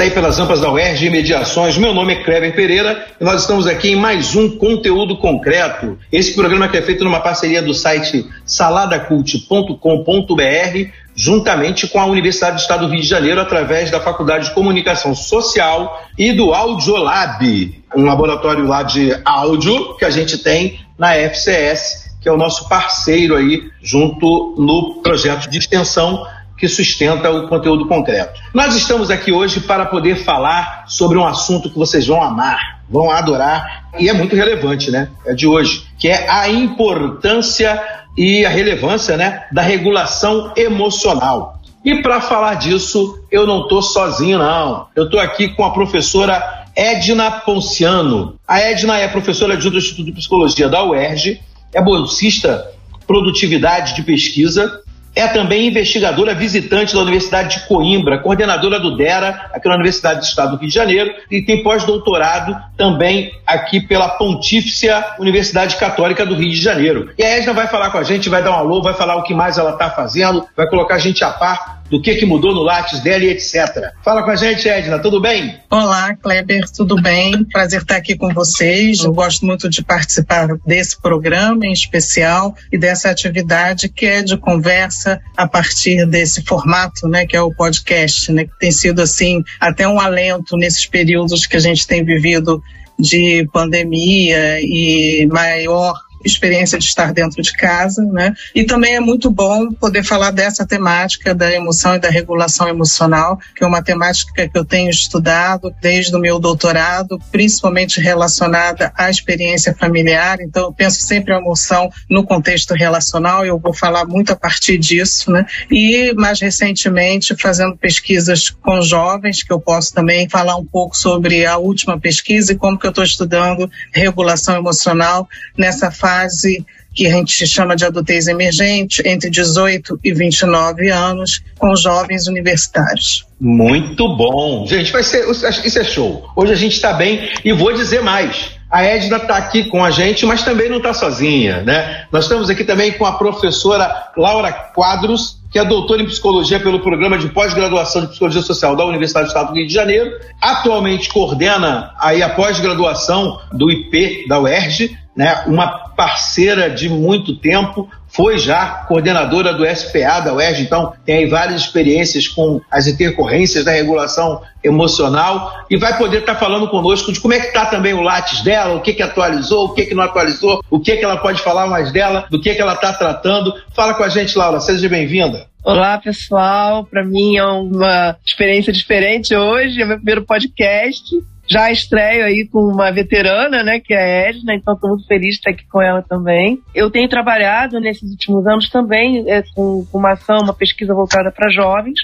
Está aí pelas rampas da UERJ Mediações. Meu nome é Kleber Pereira e nós estamos aqui em mais um conteúdo concreto. Esse programa que é feito numa parceria do site saladacult.com.br, juntamente com a Universidade do Estado do Rio de Janeiro, através da Faculdade de Comunicação Social e do Audiolab, um laboratório lá de áudio que a gente tem na FCS, que é o nosso parceiro aí junto no projeto de extensão que sustenta o conteúdo concreto. Nós estamos aqui hoje para poder falar sobre um assunto que vocês vão amar, vão adorar e é muito relevante, né? É de hoje, que é a importância e a relevância, né, da regulação emocional. E para falar disso, eu não estou sozinho, não. Eu estou aqui com a professora Edna Ponciano. A Edna é professora de do Instituto de Psicologia da UERJ, é bolsista produtividade de pesquisa é também investigadora visitante da Universidade de Coimbra, coordenadora do DERA, aqui na Universidade do Estado do Rio de Janeiro, e tem pós-doutorado também aqui pela Pontífice Universidade Católica do Rio de Janeiro. E a Edna vai falar com a gente, vai dar um alô, vai falar o que mais ela está fazendo, vai colocar a gente a par do que, que mudou no Lattes dela e etc. Fala com a gente, Edna, tudo bem? Olá, Kleber, tudo bem? Prazer estar aqui com vocês. Eu gosto muito de participar desse programa em especial e dessa atividade que é de conversa a partir desse formato, né, que é o podcast, né, que tem sido assim até um alento nesses períodos que a gente tem vivido de pandemia e maior experiência de estar dentro de casa, né? E também é muito bom poder falar dessa temática da emoção e da regulação emocional, que é uma temática que eu tenho estudado desde o meu doutorado, principalmente relacionada à experiência familiar. Então, eu penso sempre a emoção no contexto relacional eu vou falar muito a partir disso, né? E mais recentemente fazendo pesquisas com jovens, que eu posso também falar um pouco sobre a última pesquisa e como que eu estou estudando regulação emocional nessa fase fase que a gente chama de adultez emergente, entre 18 e 29 anos, com jovens universitários. Muito bom. Gente, vai ser, isso é show. Hoje a gente está bem e vou dizer mais. A Edna está aqui com a gente, mas também não está sozinha, né? Nós estamos aqui também com a professora Laura Quadros, que é doutora em psicologia pelo programa de pós-graduação de psicologia social da Universidade do Estado do Rio de Janeiro. Atualmente coordena aí a pós-graduação do IP da UERJ, né? Uma parceira de muito tempo, foi já coordenadora do SPA da UERJ, então tem aí várias experiências com as intercorrências da regulação emocional e vai poder estar tá falando conosco de como é que está também o Lattes dela, o que que atualizou, o que que não atualizou, o que que ela pode falar mais dela, do que que ela está tratando. Fala com a gente, Laura, seja bem-vinda. Olá, pessoal. Para mim é uma experiência diferente hoje, é meu primeiro podcast já estreio aí com uma veterana, né, que é a Edna, então estou muito feliz de estar aqui com ela também. Eu tenho trabalhado nesses últimos anos também é, com, com uma ação, uma pesquisa voltada para jovens,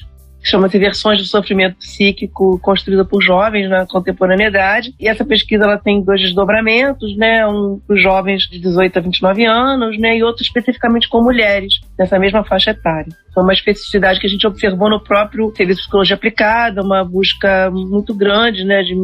chama-se Versões do Sofrimento Psíquico construída por jovens na contemporaneidade. E essa pesquisa ela tem dois desdobramentos, né? Um para os jovens de 18 a 29 anos, né? E outro especificamente com mulheres, nessa mesma faixa etária. Foi uma especificidade que a gente observou no próprio Serviço de Psicologia Aplicada, uma busca muito grande, né? De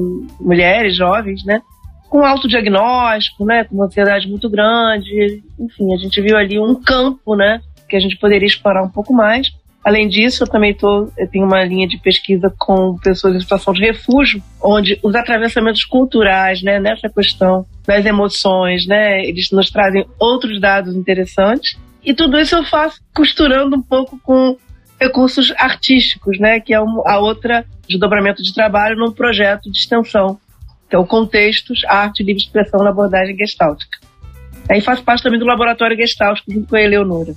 mulheres jovens, né? com autodiagnóstico, né, com uma ansiedade muito grande. Enfim, a gente viu ali um campo, né, que a gente poderia explorar um pouco mais. Além disso, eu também tô, eu tenho uma linha de pesquisa com pessoas em situação de refúgio, onde os atravessamentos culturais, né, nessa questão das emoções, né, eles nos trazem outros dados interessantes. E tudo isso eu faço costurando um pouco com recursos artísticos, né, que é a outra desdobramento de trabalho num projeto de extensão. Então, contextos, arte e livre expressão na abordagem gestáltica. Aí faço parte também do laboratório gestáltico junto com a Eleonora.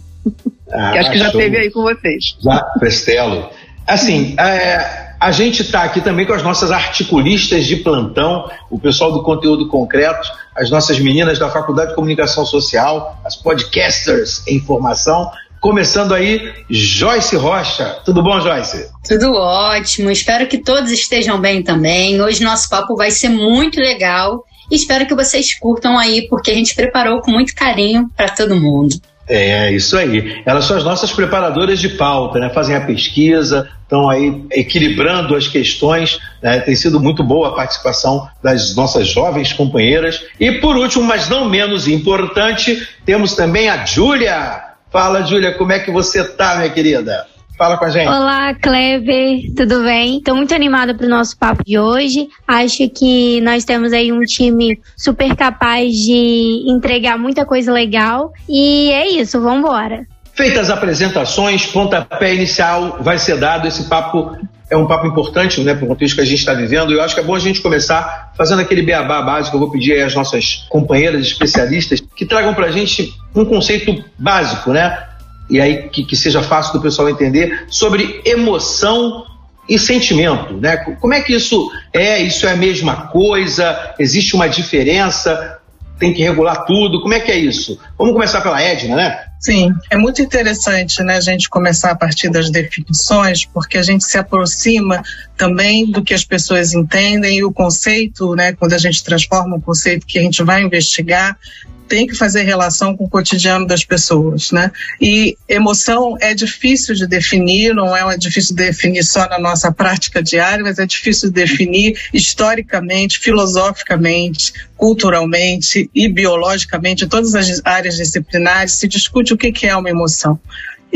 Ah, que acho que já show. teve aí com vocês. Já, Prestelo. Assim, é, a gente está aqui também com as nossas articulistas de plantão, o pessoal do conteúdo concreto, as nossas meninas da Faculdade de Comunicação Social, as podcasters em formação. Começando aí, Joyce Rocha. Tudo bom, Joyce? Tudo ótimo. Espero que todos estejam bem também. Hoje nosso papo vai ser muito legal. Espero que vocês curtam aí, porque a gente preparou com muito carinho para todo mundo. É, isso aí. Elas são as nossas preparadoras de pauta, né? Fazem a pesquisa, estão aí equilibrando as questões. Né? Tem sido muito boa a participação das nossas jovens companheiras. E por último, mas não menos importante, temos também a Júlia. Fala, Júlia, como é que você tá, minha querida? Fala com a gente. Olá, Kleber, tudo bem? Estou muito animada para o nosso papo de hoje. Acho que nós temos aí um time super capaz de entregar muita coisa legal. E é isso, vamos embora. Feitas as apresentações, pontapé inicial vai ser dado. Esse papo é um papo importante né, para o contexto que a gente está vivendo. E eu acho que é bom a gente começar fazendo aquele beabá básico. Eu vou pedir aí às nossas companheiras especialistas que tragam para a gente um conceito básico, né? E aí que, que seja fácil do pessoal entender, sobre emoção e sentimento, né? Como é que isso é? Isso é a mesma coisa? Existe uma diferença? Tem que regular tudo? Como é que é isso? Vamos começar pela Edna, né? Sim, é muito interessante né, a gente começar a partir das definições, porque a gente se aproxima também do que as pessoas entendem e o conceito, né, quando a gente transforma um conceito que a gente vai investigar, tem que fazer relação com o cotidiano das pessoas, né? E emoção é difícil de definir, não é difícil de definir só na nossa prática diária, mas é difícil de definir historicamente, filosoficamente, culturalmente e biologicamente, em todas as áreas disciplinares se discute o que é uma emoção.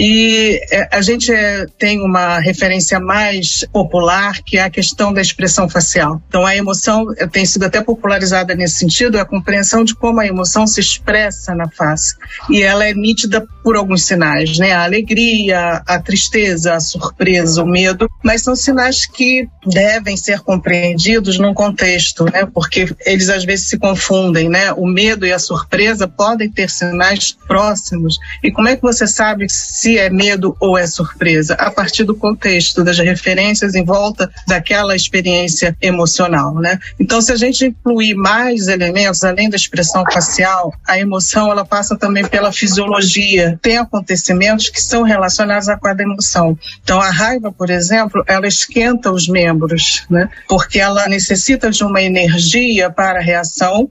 E é, a gente é, tem uma referência mais popular, que é a questão da expressão facial. Então, a emoção tem sido até popularizada nesse sentido, é a compreensão de como a emoção se expressa na face. E ela é nítida por alguns sinais, né? A alegria, a tristeza, a surpresa, o medo, mas são sinais que devem ser compreendidos num contexto, né? Porque eles às vezes se confundem, né? O medo e a surpresa podem ter sinais próximos. E como é que você sabe se é medo ou é surpresa? A partir do contexto, das referências em volta daquela experiência emocional, né? Então, se a gente incluir mais elementos além da expressão facial, a emoção ela passa também pela fisiologia. Tem acontecimentos que são relacionados a cada emoção. Então, a raiva, por exemplo, ela esquenta os membros, né? Porque ela necessita de uma energia para a reação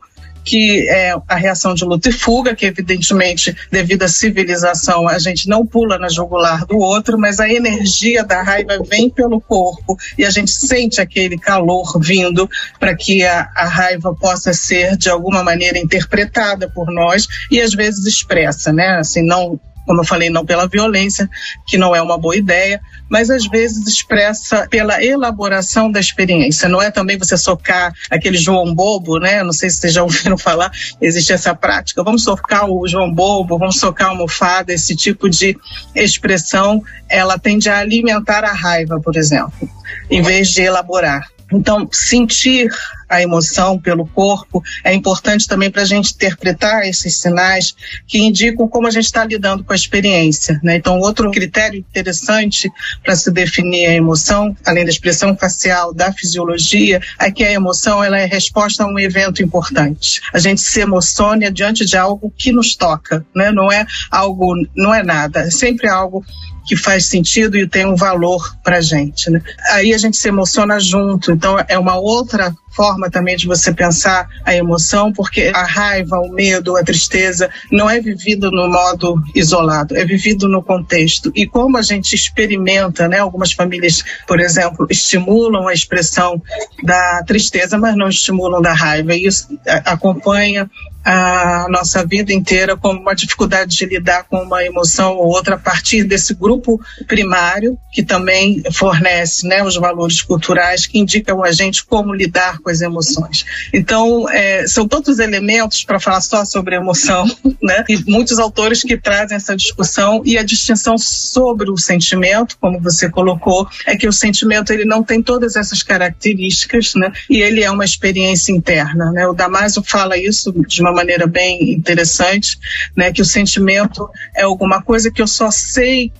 que é a reação de luta e fuga, que evidentemente, devido à civilização, a gente não pula na jugular do outro, mas a energia da raiva vem pelo corpo e a gente sente aquele calor vindo para que a, a raiva possa ser de alguma maneira interpretada por nós e às vezes expressa, né? Assim, não como eu falei, não pela violência, que não é uma boa ideia, mas às vezes expressa pela elaboração da experiência. Não é também você socar aquele João Bobo, né? Não sei se vocês já ouviram falar, existe essa prática. Vamos socar o João Bobo, vamos socar a almofada, esse tipo de expressão, ela tende a alimentar a raiva, por exemplo, em vez de elaborar. Então, sentir a emoção pelo corpo é importante também para a gente interpretar esses sinais que indicam como a gente está lidando com a experiência. Né? Então, outro critério interessante para se definir a emoção, além da expressão facial, da fisiologia, é que a emoção ela é resposta a um evento importante. A gente se emociona diante de algo que nos toca, né? não é algo, não é nada, é sempre algo que faz sentido e tem um valor para gente. Né? Aí a gente se emociona junto, então é uma outra forma também de você pensar a emoção, porque a raiva, o medo, a tristeza não é vivido no modo isolado, é vivido no contexto. E como a gente experimenta, né, algumas famílias, por exemplo, estimulam a expressão da tristeza, mas não estimulam da raiva. E isso acompanha a nossa vida inteira como uma dificuldade de lidar com uma emoção ou outra a partir desse grupo primário que também fornece né, os valores culturais que indicam a gente como lidar com as emoções. Então, é, são tantos elementos para falar só sobre emoção, né? E muitos autores que trazem essa discussão e a distinção sobre o sentimento, como você colocou, é que o sentimento ele não tem todas essas características, né? E ele é uma experiência interna, né? O Damasio fala isso de uma maneira bem interessante, né? Que o sentimento é alguma coisa que eu só sei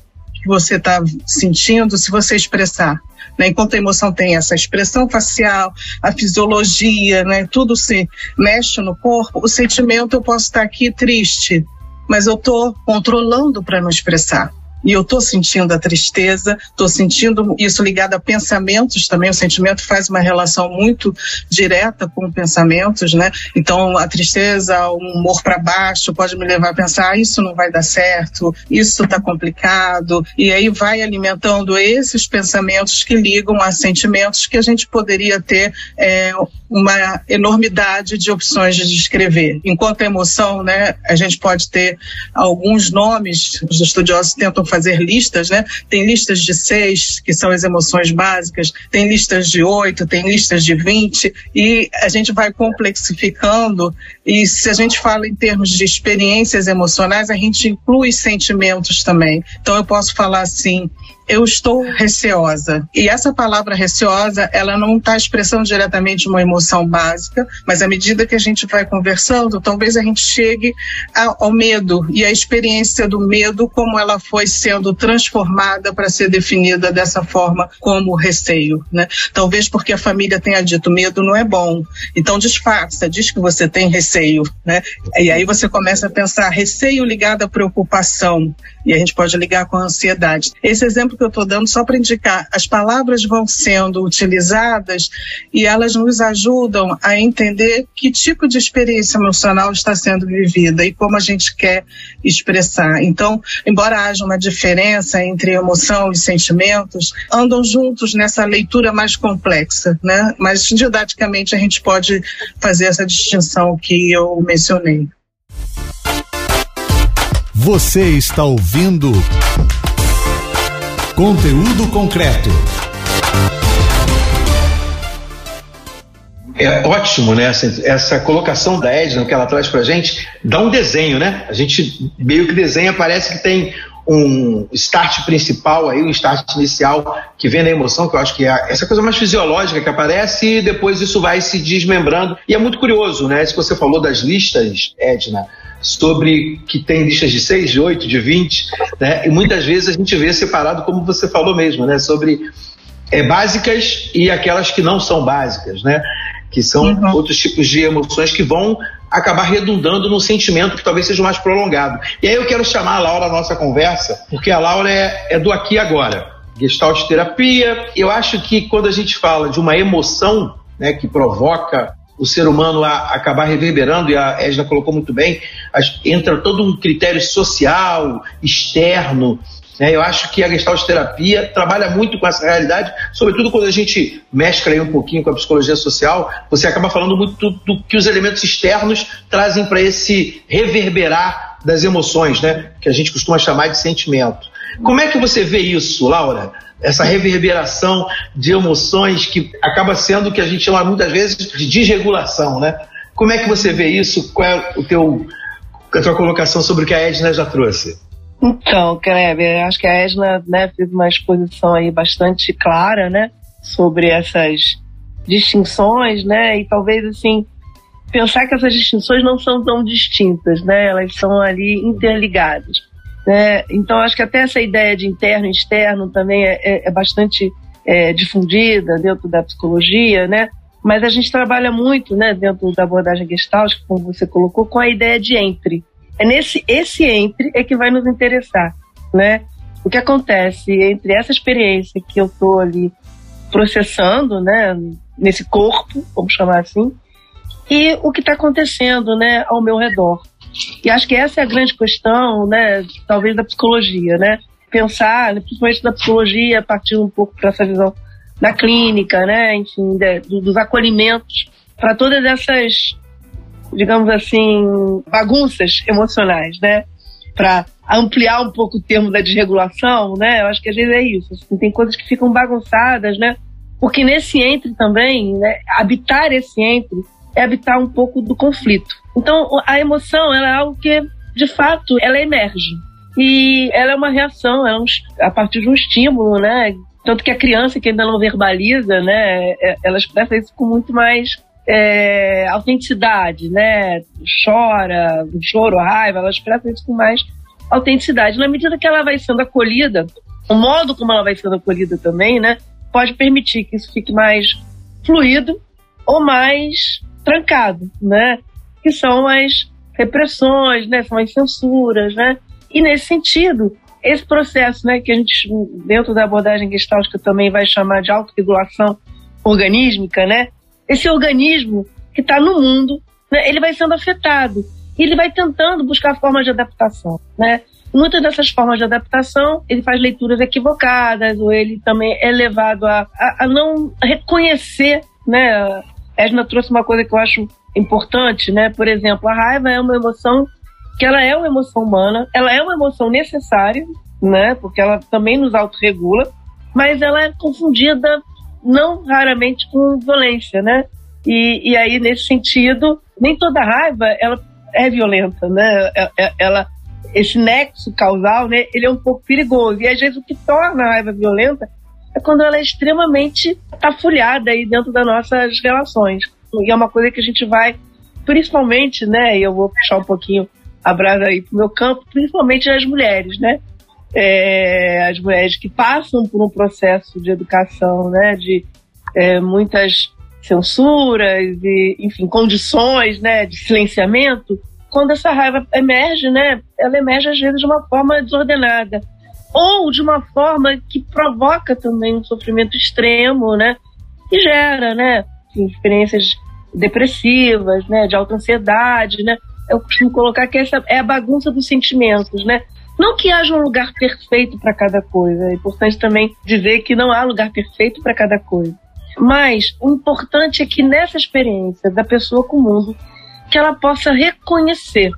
que você está sentindo se você expressar. Né? Enquanto a emoção tem essa expressão facial, a fisiologia, né? tudo se mexe no corpo, o sentimento eu posso estar aqui triste, mas eu estou controlando para não expressar. E eu estou sentindo a tristeza, estou sentindo isso ligado a pensamentos também. O sentimento faz uma relação muito direta com pensamentos, né? Então, a tristeza, o humor para baixo pode me levar a pensar: ah, isso não vai dar certo, isso está complicado. E aí vai alimentando esses pensamentos que ligam a sentimentos que a gente poderia ter é, uma enormidade de opções de descrever. Enquanto a emoção, né, a gente pode ter alguns nomes, os estudiosos tentam fazer listas, né? Tem listas de seis, que são as emoções básicas, tem listas de oito, tem listas de vinte, e a gente vai complexificando. E se a gente fala em termos de experiências emocionais, a gente inclui sentimentos também. Então eu posso falar assim, eu estou receosa. E essa palavra receosa, ela não está expressando diretamente uma emoção básica, mas à medida que a gente vai conversando, talvez a gente chegue ao medo e a experiência do medo, como ela foi sendo transformada para ser definida dessa forma como receio, né? Talvez porque a família tenha dito medo não é bom, então disfarça, diz que você tem receio, né? E aí você começa a pensar receio ligado à preocupação e a gente pode ligar com a ansiedade. Esse exemplo que eu estou dando só para indicar, as palavras vão sendo utilizadas e elas nos ajudam a entender que tipo de experiência emocional está sendo vivida e como a gente quer expressar. Então, embora haja uma diferença entre emoção e sentimentos, andam juntos nessa leitura mais complexa, né? Mas didaticamente a gente pode fazer essa distinção que eu mencionei. Você está ouvindo Conteúdo concreto. É ótimo, né? Essa, essa colocação da Edna que ela traz pra gente dá um desenho, né? A gente meio que desenha, parece que tem um start principal aí, um start inicial que vem da emoção, que eu acho que é essa coisa mais fisiológica que aparece e depois isso vai se desmembrando. E é muito curioso, né? Isso que você falou das listas, Edna, sobre que tem listas de 6, de 8, de 20, né? E muitas vezes a gente vê separado, como você falou mesmo, né? Sobre é, básicas e aquelas que não são básicas, né? Que são uhum. outros tipos de emoções que vão acabar redundando num sentimento que talvez seja mais prolongado. E aí eu quero chamar a Laura à nossa conversa, porque a Laura é, é do aqui e agora. Gestalt terapia. Eu acho que quando a gente fala de uma emoção né, que provoca o ser humano a acabar reverberando, e a Edna colocou muito bem, entra todo um critério social, externo. Né? Eu acho que a Gestalt terapia trabalha muito com essa realidade, sobretudo quando a gente mescla aí um pouquinho com a psicologia social, você acaba falando muito do, do que os elementos externos trazem para esse reverberar das emoções, né? que a gente costuma chamar de sentimento. Como é que você vê isso, Laura? Essa reverberação de emoções que acaba sendo o que a gente chama muitas vezes de desregulação, né? Como é que você vê isso? Qual é o teu, a tua colocação sobre o que a Edna já trouxe? Então, Kleber, acho que a Edna né, fez uma exposição aí bastante clara, né, sobre essas distinções, né, e talvez assim pensar que essas distinções não são tão distintas, né, elas são ali interligadas. Né? Então, acho que até essa ideia de interno e externo também é, é, é bastante é, difundida dentro da psicologia, né? Mas a gente trabalha muito, né, dentro da abordagem gestalt, como você colocou, com a ideia de entre. É nesse esse entre é que vai nos interessar, né? O que acontece entre essa experiência que eu estou ali processando, né, nesse corpo, vamos chamar assim, e o que está acontecendo, né, ao meu redor. E acho que essa é a grande questão, né, talvez da psicologia, né? Pensar, principalmente da psicologia, a partir um pouco para essa visão da clínica, né, enfim, de, dos acolhimentos para todas essas digamos assim, bagunças emocionais, né? Para ampliar um pouco o termo da desregulação, né? Eu acho que às vezes é isso. Assim, tem coisas que ficam bagunçadas, né? Porque nesse entre também, né, habitar esse entre é habitar um pouco do conflito. Então, a emoção ela é algo que, de fato, ela emerge. E ela é uma reação, é um, a partir de um estímulo, né? Tanto que a criança que ainda não verbaliza, né, é, ela expressa isso com muito mais é, autenticidade, né? Chora, choro, raiva, ela expressa isso com mais autenticidade. Na medida que ela vai sendo acolhida, o modo como ela vai sendo acolhida também, né? Pode permitir que isso fique mais fluido ou mais trancado, né? Que são as repressões, né? São as censuras, né? E nesse sentido, esse processo, né, que a gente dentro da abordagem gestáltica também vai chamar de autorregulação organísmica, né? esse organismo que está no mundo, né, ele vai sendo afetado e ele vai tentando buscar formas de adaptação, né? Muitas dessas formas de adaptação, ele faz leituras equivocadas, ou ele também é levado a, a, a não reconhecer, né? A Edna trouxe uma coisa que eu acho importante, né? Por exemplo, a raiva é uma emoção que ela é uma emoção humana, ela é uma emoção necessária, né? Porque ela também nos autorregula, mas ela é confundida não raramente com violência, né? E, e aí, nesse sentido, nem toda raiva ela é violenta, né? É, é, ela, esse nexo causal, né? Ele é um pouco perigoso. E às vezes o que torna a raiva violenta é quando ela é extremamente tafulhada aí dentro das nossas relações. E é uma coisa que a gente vai, principalmente, né? E eu vou puxar um pouquinho a brasa aí pro meu campo, principalmente as mulheres, né? é, as mulheres que passam por um processo de educação, né, de é, muitas censuras e, enfim, condições, né, de silenciamento, quando essa raiva emerge, né, ela emerge às vezes de uma forma desordenada ou de uma forma que provoca também um sofrimento extremo, né, e gera, né, enfim, experiências depressivas, né, de alta ansiedade, né. Eu costumo colocar que essa é a bagunça dos sentimentos, né? Não que haja um lugar perfeito para cada coisa, é importante também dizer que não há lugar perfeito para cada coisa. Mas o importante é que nessa experiência da pessoa com o mundo, que ela possa reconhecer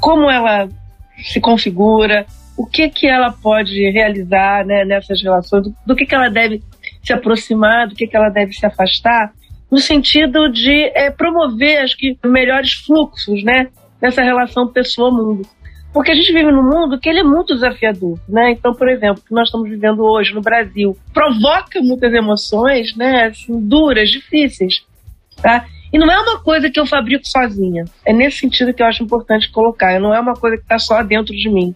como ela se configura, o que que ela pode realizar né, nessas relações, do, do, que que ela deve se aproximar, do que que ela deve se afastar, no sentido de é, promover, acho que, melhores fluxos, né, nessa relação pessoa-mundo. Porque a gente vive num mundo que ele é muito desafiador, né? Então, por exemplo, o que nós estamos vivendo hoje no Brasil provoca muitas emoções, né? Assim, duras, difíceis, tá? E não é uma coisa que eu fabrico sozinha. É nesse sentido que eu acho importante colocar. Não é uma coisa que está só dentro de mim,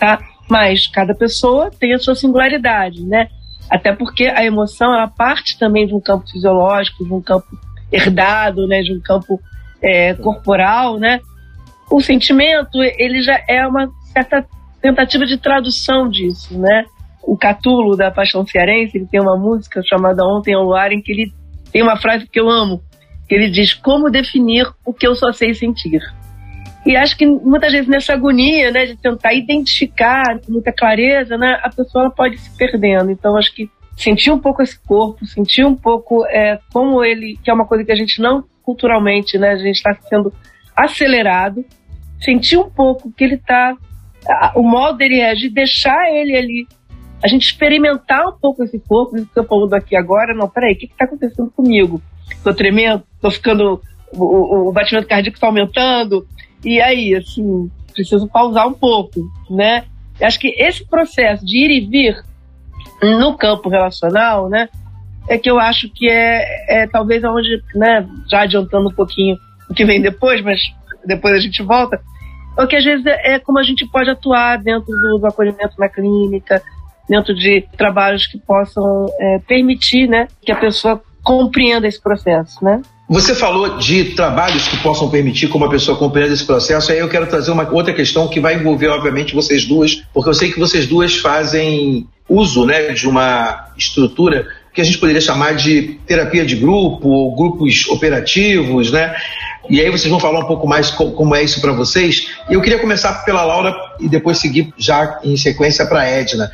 tá? Mas cada pessoa tem a sua singularidade, né? Até porque a emoção é parte também de um campo fisiológico, de um campo herdado, né? De um campo é, corporal, né? o sentimento, ele já é uma certa tentativa de tradução disso, né? O Catulo, da Paixão Cearense, ele tem uma música chamada Ontem ao Luar, em que ele tem uma frase que eu amo, que ele diz, como definir o que eu só sei sentir? E acho que muitas vezes nessa agonia, né, de tentar identificar com muita clareza, né, a pessoa pode se perdendo. Então acho que sentir um pouco esse corpo, sentir um pouco é, como ele, que é uma coisa que a gente não culturalmente, né, a gente está sendo acelerado, sentir um pouco que ele está, o modo dele reagir, deixar ele ali, a gente experimentar um pouco esse corpo, isso que eu falando aqui agora, não, peraí, o que está acontecendo comigo? Estou tremendo, estou ficando, o, o, batimento cardíaco está aumentando, e aí, assim, preciso pausar um pouco, né? Acho que esse processo de ir e vir no campo relacional, né, é que eu acho que é, é talvez onde, né, já adiantando um pouquinho o que vem depois, mas depois a gente volta, o que às vezes é, é como a gente pode atuar dentro do, do acolhimento na clínica, dentro de trabalhos que possam é, permitir né, que a pessoa compreenda esse processo, né? Você falou de trabalhos que possam permitir como a pessoa compreenda esse processo, aí eu quero trazer uma outra questão que vai envolver, obviamente, vocês duas, porque eu sei que vocês duas fazem uso né, de uma estrutura que a gente poderia chamar de terapia de grupo, ou grupos operativos, né? E aí vocês vão falar um pouco mais como é isso para vocês. Eu queria começar pela Laura e depois seguir já em sequência para a Edna.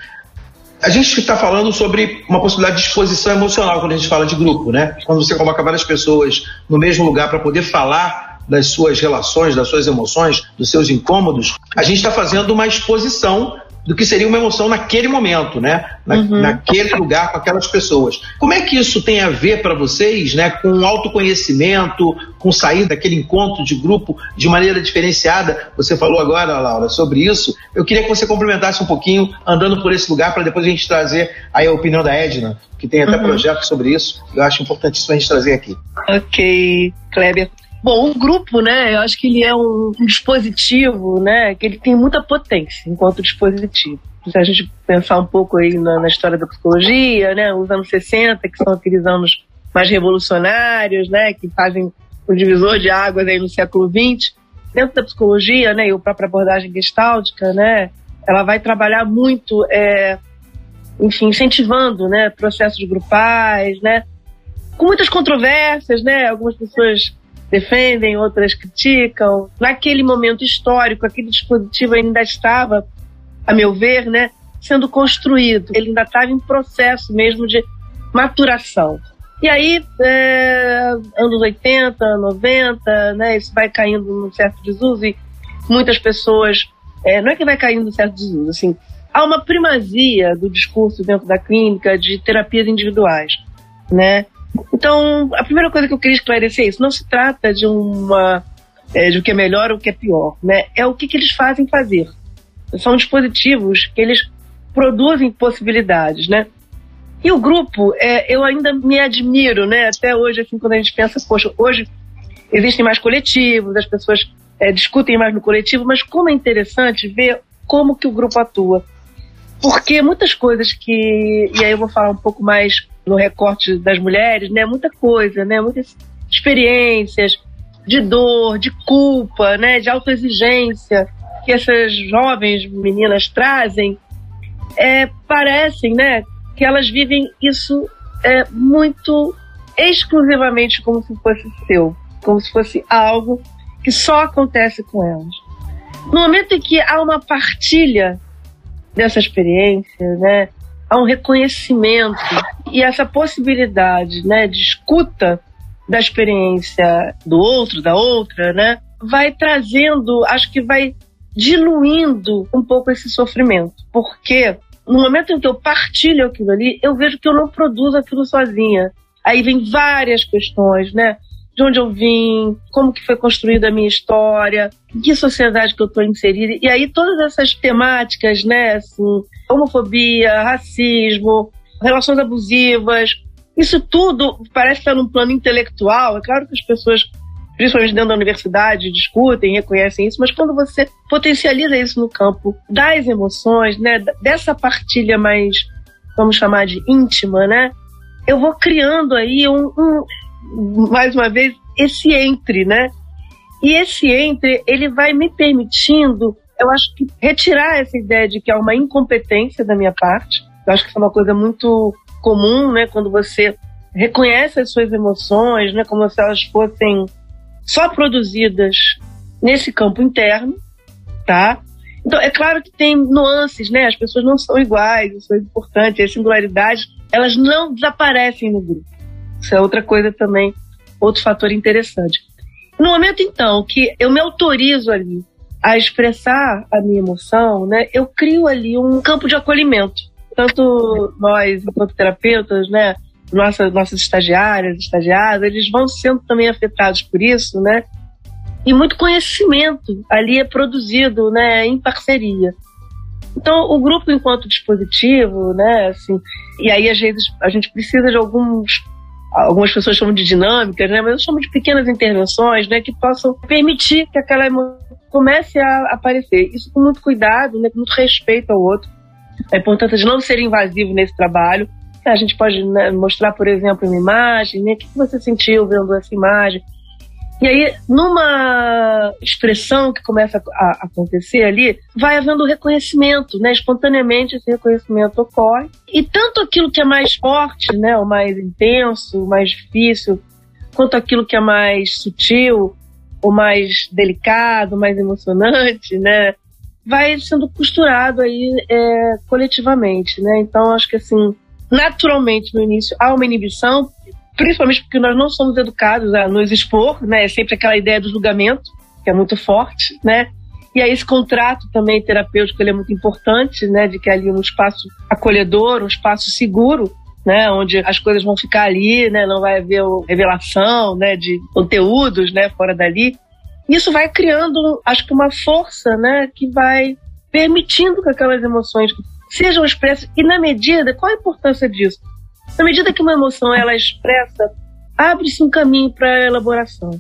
A gente está falando sobre uma possibilidade de exposição emocional quando a gente fala de grupo, né? Quando você coloca várias pessoas no mesmo lugar para poder falar das suas relações, das suas emoções, dos seus incômodos, a gente está fazendo uma exposição do que seria uma emoção naquele momento, né? Na, uhum. Naquele lugar, com aquelas pessoas. Como é que isso tem a ver para vocês, né? Com autoconhecimento, com sair daquele encontro de grupo de maneira diferenciada? Você falou agora, Laura, sobre isso. Eu queria que você complementasse um pouquinho, andando por esse lugar, para depois a gente trazer aí a opinião da Edna, que tem até uhum. projeto sobre isso. Eu acho importantíssimo a gente trazer aqui. Ok, Kleber. Bom, o grupo, né, eu acho que ele é um, um dispositivo, né, que ele tem muita potência enquanto dispositivo. Se a gente pensar um pouco aí na, na, história da psicologia, né, os anos 60, que são aqueles anos mais revolucionários, né, que fazem o divisor de águas aí no século XX, dentro da psicologia, né, e a própria abordagem gestáltica, né, ela vai trabalhar muito, é, enfim, incentivando, né, processos grupais, né, com muitas controvérsias, né, algumas pessoas defendem, outras criticam. Naquele momento histórico, aquele dispositivo ainda estava, a meu ver, né, sendo construído. Ele ainda estava em processo mesmo de maturação. E aí, é, anos 80, 90, né, isso vai caindo num certo desuso e muitas pessoas, é, não é que vai caindo num certo desuso, assim, há uma primazia do discurso dentro da clínica de terapias individuais, né? Então, a primeira coisa que eu queria esclarecer é isso. Não se trata de uma é, de o que é melhor ou o que é pior, né? É o que, que eles fazem fazer. São dispositivos que eles produzem possibilidades, né? E o grupo, é, eu ainda me admiro, né? Até hoje, assim, quando a gente pensa, poxa, hoje existem mais coletivos, as pessoas é, discutem mais no coletivo, mas como é interessante ver como que o grupo atua. Porque muitas coisas que, e aí eu vou falar um pouco mais no recorte das mulheres, né? Muita coisa, né? Muitas experiências de dor, de culpa, né? De autoexigência que essas jovens meninas trazem, é, parecem, né? Que elas vivem isso é, muito exclusivamente como se fosse seu, como se fosse algo que só acontece com elas. No momento em que há uma partilha dessa experiência, né? Há um reconhecimento e essa possibilidade, né, de escuta da experiência do outro, da outra, né, vai trazendo, acho que vai diluindo um pouco esse sofrimento, porque no momento em que eu partilho aquilo ali, eu vejo que eu não produzo aquilo sozinha. Aí vem várias questões, né? De onde eu vim, como que foi construída a minha história, em que sociedade que eu estou inserida. E aí todas essas temáticas, né, assim, homofobia, racismo, relações abusivas, isso tudo parece estar num plano intelectual. É claro que as pessoas, principalmente dentro da universidade, discutem, reconhecem isso, mas quando você potencializa isso no campo das emoções, né, dessa partilha mais, vamos chamar de íntima, né, eu vou criando aí um, um mais uma vez, esse entre, né? E esse entre, ele vai me permitindo, eu acho que retirar essa ideia de que há uma incompetência da minha parte. Eu acho que isso é uma coisa muito comum, né? Quando você reconhece as suas emoções, né? Como se elas fossem só produzidas nesse campo interno, tá? Então, é claro que tem nuances, né? As pessoas não são iguais, isso é importante. As singularidades, elas não desaparecem no grupo. Isso é outra coisa também, outro fator interessante. No momento, então, que eu me autorizo ali a expressar a minha emoção, né, eu crio ali um campo de acolhimento. Tanto nós, enquanto terapeutas, né, nossas, nossas estagiárias, estagiadas, eles vão sendo também afetados por isso, né? E muito conhecimento ali é produzido, né, em parceria. Então, o grupo enquanto dispositivo, né, assim, e aí às vezes a gente precisa de alguns algumas pessoas chamam de dinâmicas, né? Mas eu chamo de pequenas intervenções, né? Que possam permitir que aquela emoção comece a aparecer. Isso com muito cuidado, né? Com muito respeito ao outro. A importância de não ser invasivo nesse trabalho. A gente pode né, mostrar, por exemplo, uma imagem, né? O que você sentiu vendo essa imagem? E aí, numa expressão que começa a acontecer ali, vai havendo reconhecimento, né? Espontaneamente esse reconhecimento ocorre. E tanto aquilo que é mais forte, né? O mais intenso, o mais difícil, quanto aquilo que é mais sutil, o mais delicado, o mais emocionante, né? Vai sendo costurado aí é, coletivamente, né? Então, acho que assim, naturalmente no início há uma inibição, principalmente porque nós não somos educados a nos expor, né? É sempre aquela ideia do julgamento, que é muito forte, né? E aí esse contrato também terapêutico ele é muito importante, né? De que é ali um espaço acolhedor, um espaço seguro, né? Onde as coisas vão ficar ali, né? Não vai haver revelação, né? De conteúdos, né? Fora dali. Isso vai criando, acho que uma força, né? Que vai permitindo que aquelas emoções sejam expressas. E na medida, qual a importância disso? Na medida que uma emoção ela é expressa, abre-se um caminho para a elaboração.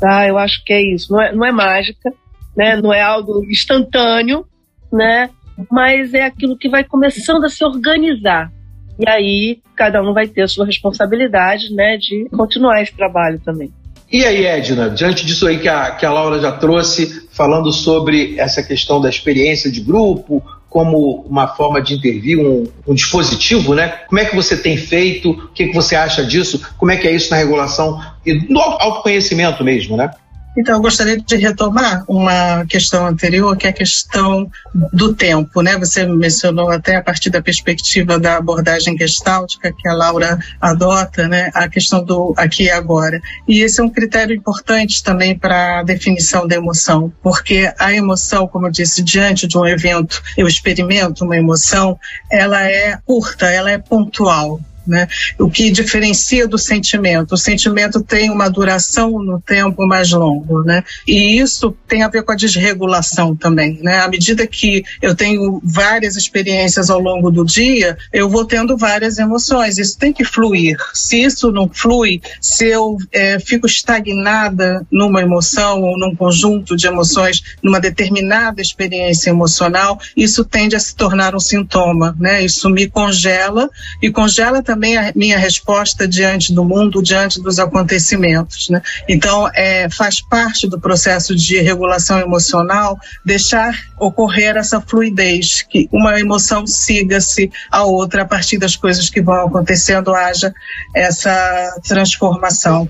Tá? Eu acho que é isso. Não é, não é mágica, né? não é algo instantâneo, né? mas é aquilo que vai começando a se organizar. E aí, cada um vai ter a sua responsabilidade né, de continuar esse trabalho também. E aí, Edna, diante disso aí que a, que a Laura já trouxe, falando sobre essa questão da experiência de grupo, como uma forma de intervir, um, um, dispositivo, né? Como é que você tem feito? O que, que você acha disso? Como é que é isso na regulação e no autoconhecimento mesmo, né? Então, eu gostaria de retomar uma questão anterior, que é a questão do tempo, né? Você mencionou até a partir da perspectiva da abordagem gestáltica que a Laura adota, né? A questão do aqui e agora. E esse é um critério importante também para a definição da emoção, porque a emoção, como eu disse, diante de um evento, eu experimento uma emoção, ela é curta, ela é pontual. Né? O que diferencia do sentimento. O sentimento tem uma duração no tempo mais longo, né? E isso tem a ver com a desregulação também, né? À medida que eu tenho várias experiências ao longo do dia, eu vou tendo várias emoções. Isso tem que fluir. Se isso não flui, se eu é, fico estagnada numa emoção ou num conjunto de emoções, numa determinada experiência emocional, isso tende a se tornar um sintoma, né? Isso me congela e congela também também a minha resposta diante do mundo, diante dos acontecimentos. Né? Então, é, faz parte do processo de regulação emocional deixar ocorrer essa fluidez, que uma emoção siga-se a outra a partir das coisas que vão acontecendo, haja essa transformação.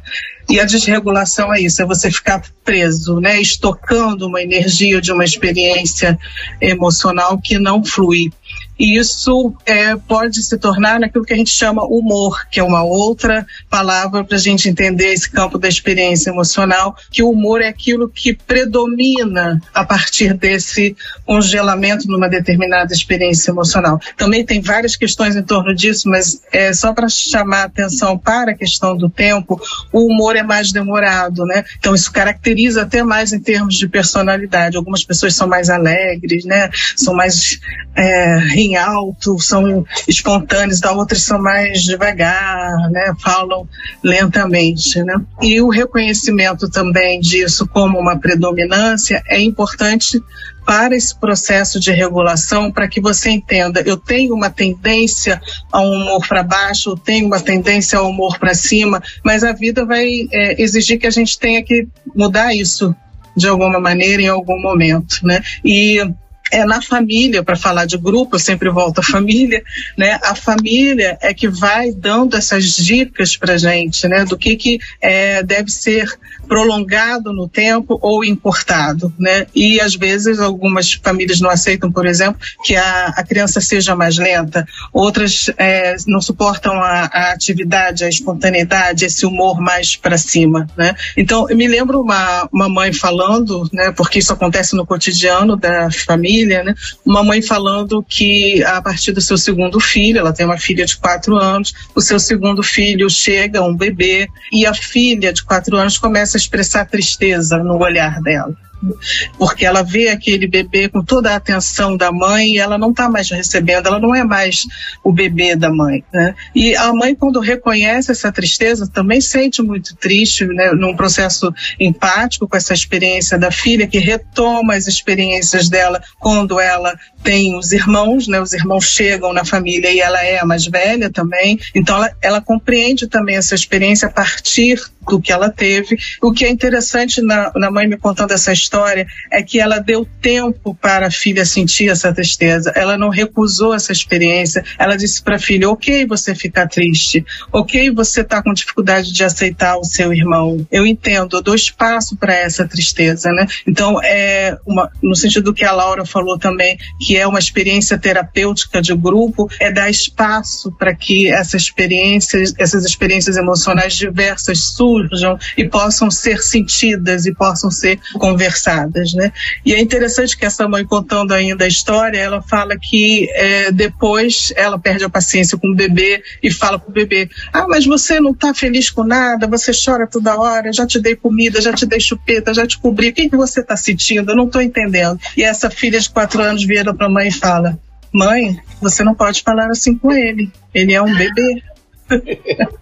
E a desregulação é isso, é você ficar preso, né, estocando uma energia de uma experiência emocional que não flui. E isso é, pode se tornar naquilo que a gente chama humor, que é uma outra palavra para a gente entender esse campo da experiência emocional, que o humor é aquilo que predomina a partir desse congelamento numa determinada experiência emocional. Também tem várias questões em torno disso, mas é só para chamar a atenção para a questão do tempo, o humor é mais demorado, né? Então isso caracteriza até mais em termos de personalidade. Algumas pessoas são mais alegres, né? São mais é, em alto, são espontâneos, da outras são mais devagar, né? Falam lentamente, né? E o reconhecimento também disso como uma predominância é importante para esse processo de regulação, para que você entenda, eu tenho uma tendência ao humor para baixo, eu tenho uma tendência ao humor para cima, mas a vida vai é, exigir que a gente tenha que mudar isso de alguma maneira em algum momento, né? E é na família, para falar de grupo, eu sempre volto à família, né? A família é que vai dando essas dicas para gente, né? Do que que é, deve ser prolongado no tempo ou importado, né? E às vezes algumas famílias não aceitam, por exemplo, que a, a criança seja mais lenta, outras é, não suportam a, a, atividade, a espontaneidade, esse humor mais para cima, né? Então, eu me lembro uma, uma mãe falando, né? Porque isso acontece no cotidiano da família família, né? Uma mãe falando que a partir do seu segundo filho, ela tem uma filha de quatro anos, o seu segundo filho chega, um bebê, e a filha de quatro anos começa a expressar tristeza no olhar dela porque ela vê aquele bebê com toda a atenção da mãe e ela não está mais recebendo, ela não é mais o bebê da mãe. Né? E a mãe, quando reconhece essa tristeza, também sente muito triste, né, num processo empático com essa experiência da filha, que retoma as experiências dela quando ela tem os irmãos, né, os irmãos chegam na família e ela é a mais velha também, então ela, ela compreende também essa experiência a partir do que ela teve. O que é interessante na, na mãe me contando essa história é que ela deu tempo para a filha sentir essa tristeza. Ela não recusou essa experiência. Ela disse para a filha: Ok, você fica triste. Ok, você está com dificuldade de aceitar o seu irmão. Eu entendo. Eu dou espaço para essa tristeza, né? Então, é uma, no sentido do que a Laura falou também, que é uma experiência terapêutica de grupo, é dar espaço para que essas experiências, essas experiências emocionais diversas surjam e possam ser sentidas e possam ser conversadas, né? E é interessante que essa mãe contando ainda a história, ela fala que é, depois ela perde a paciência com o bebê e fala para o bebê: Ah, mas você não está feliz com nada, você chora toda hora, já te dei comida, já te dei chupeta, já te cobri, o que, que você está sentindo? Eu não estou entendendo. E essa filha de quatro anos vira para a mãe e fala: Mãe, você não pode falar assim com ele, ele é um bebê.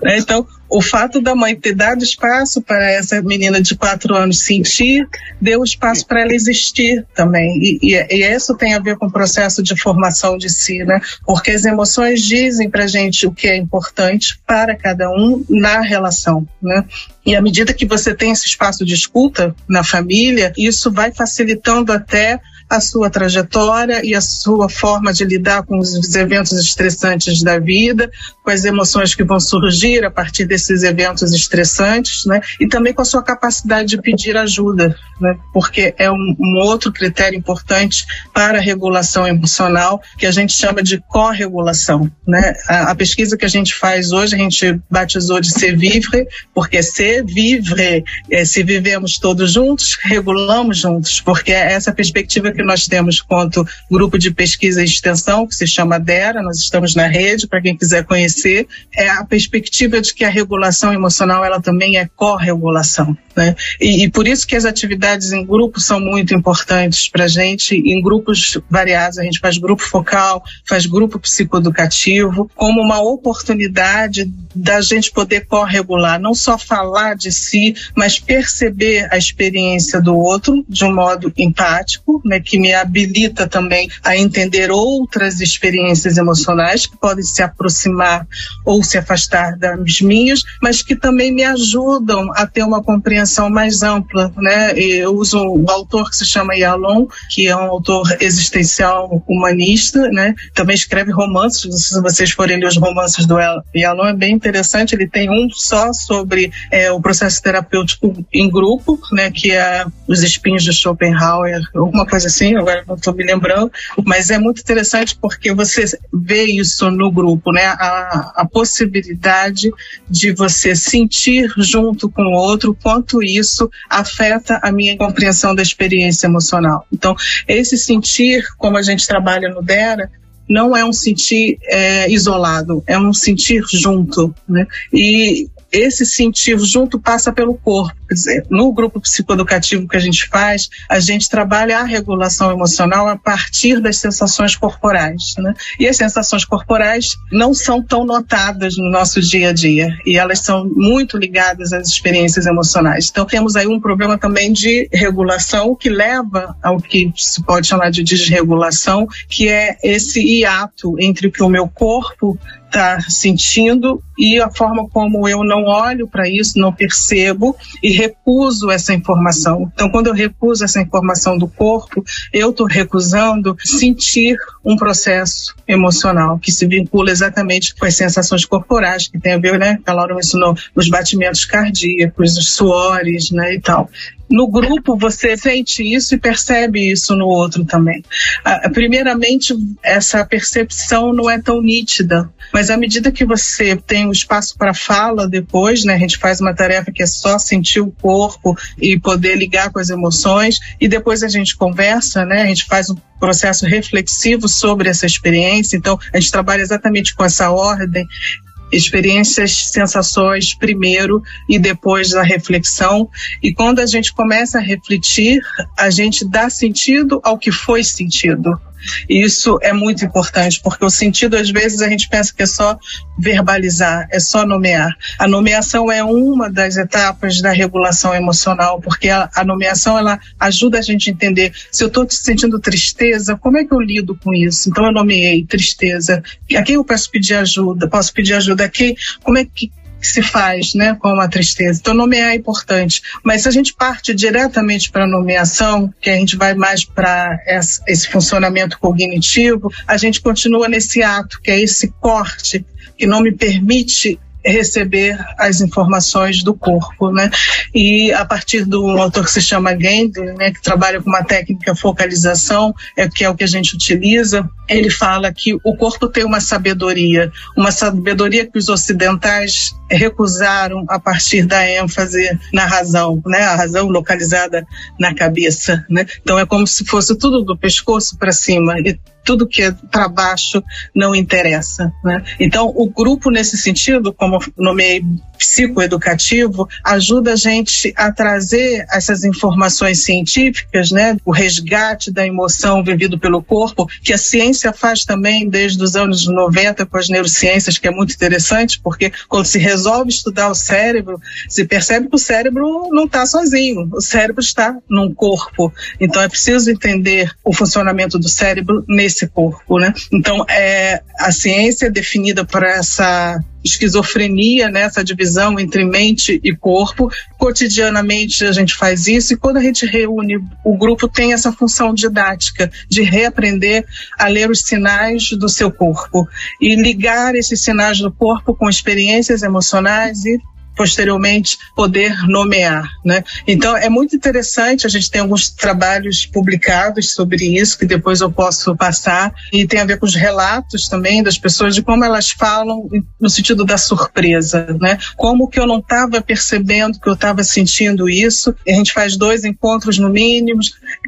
Né, então, o fato da mãe ter dado espaço para essa menina de quatro anos sentir, deu espaço para ela existir também. E, e, e, isso tem a ver com o processo de formação de si, né? Porque as emoções dizem para gente o que é importante para cada um na relação, né? E à medida que você tem esse espaço de escuta na família, isso vai facilitando até a sua trajetória e a sua forma de lidar com os eventos estressantes da vida, com as emoções que vão surgir a partir desses eventos estressantes, né? E também com a sua capacidade de pedir ajuda, né? Porque é um, um outro critério importante para a regulação emocional que a gente chama de corregulação, né? A, a pesquisa que a gente faz hoje a gente batizou de ser vivre, porque ser vivre, é, se vivemos todos juntos, regulamos juntos, porque é essa perspectiva que que nós temos quanto grupo de pesquisa e extensão, que se chama DERA, nós estamos na rede, para quem quiser conhecer, é a perspectiva de que a regulação emocional ela também é corregulação. Né? E, e por isso que as atividades em grupo são muito importantes para a gente, em grupos variados, a gente faz grupo focal, faz grupo psicoeducativo, como uma oportunidade da gente poder corregular, não só falar de si, mas perceber a experiência do outro de um modo empático, né, que me habilita também a entender outras experiências emocionais que podem se aproximar ou se afastar das minhas, mas que também me ajudam a ter uma compreensão mais ampla, né? Eu uso um autor que se chama Yalom, que é um autor existencial humanista, né? Também escreve romances, se vocês forem ler os romances do Yalom, é bem interessante, ele tem um só sobre é, o processo terapêutico em grupo, né? Que é os espinhos de Schopenhauer, alguma coisa assim, agora não estou me lembrando, mas é muito interessante porque você vê isso no grupo, né? A, a possibilidade de você sentir junto com o outro quanto isso afeta a minha compreensão da experiência emocional. Então, esse sentir, como a gente trabalha no DERA, não é um sentir é, isolado, é um sentir junto, né? E esse sentir junto passa pelo corpo. Quer dizer, no grupo psicoeducativo que a gente faz, a gente trabalha a regulação emocional a partir das sensações corporais. Né? E as sensações corporais não são tão notadas no nosso dia a dia e elas são muito ligadas às experiências emocionais. Então, temos aí um problema também de regulação que leva ao que se pode chamar de desregulação, que é esse hiato entre o que o meu corpo está sentindo e a forma como eu não olho para isso, não percebo e recuso essa informação. Então, quando eu recuso essa informação do corpo, eu estou recusando sentir um processo emocional que se vincula exatamente com as sensações corporais, que tem a ver, né? A Laura mencionou os batimentos cardíacos, os suores, né? E tal no grupo você sente isso e percebe isso no outro também. Ah, primeiramente, essa percepção não é tão nítida, mas à medida que você tem um espaço para fala depois, né, a gente faz uma tarefa que é só sentir o corpo e poder ligar com as emoções, e depois a gente conversa, né, a gente faz um processo reflexivo sobre essa experiência. Então, a gente trabalha exatamente com essa ordem experiências, sensações primeiro e depois a reflexão. E quando a gente começa a refletir, a gente dá sentido ao que foi sentido. E isso é muito importante, porque o sentido, às vezes, a gente pensa que é só verbalizar, é só nomear. A nomeação é uma das etapas da regulação emocional, porque a, a nomeação ela ajuda a gente a entender se eu estou sentindo tristeza, como é que eu lido com isso? Então eu nomeei tristeza. A quem eu posso pedir ajuda? Posso pedir ajuda a quem? Como é que que se faz né, com a tristeza. Então, nomear é importante. Mas se a gente parte diretamente para a nomeação, que a gente vai mais para esse funcionamento cognitivo, a gente continua nesse ato, que é esse corte que não me permite receber as informações do corpo, né? E a partir do autor que se chama Gendler, né, que trabalha com uma técnica focalização, é que é o que a gente utiliza, ele fala que o corpo tem uma sabedoria, uma sabedoria que os ocidentais recusaram a partir da ênfase na razão, né? A razão localizada na cabeça, né? Então é como se fosse tudo do pescoço para cima e tudo que é para baixo não interessa. Né? Então, o grupo, nesse sentido, como nomeei psicoeducativo, ajuda a gente a trazer essas informações científicas, né? o resgate da emoção vivido pelo corpo, que a ciência faz também desde os anos 90 com as neurociências, que é muito interessante, porque quando se resolve estudar o cérebro, se percebe que o cérebro não está sozinho, o cérebro está num corpo. Então, é preciso entender o funcionamento do cérebro nesse esse corpo, né? Então, é, a ciência é definida por essa esquizofrenia, né, divisão entre mente e corpo. Cotidianamente a gente faz isso e quando a gente reúne, o grupo tem essa função didática de reaprender a ler os sinais do seu corpo e ligar esses sinais do corpo com experiências emocionais e posteriormente poder nomear, né? Então é muito interessante, a gente tem alguns trabalhos publicados sobre isso que depois eu posso passar e tem a ver com os relatos também das pessoas de como elas falam no sentido da surpresa, né? Como que eu não estava percebendo que eu estava sentindo isso. E a gente faz dois encontros no mínimo.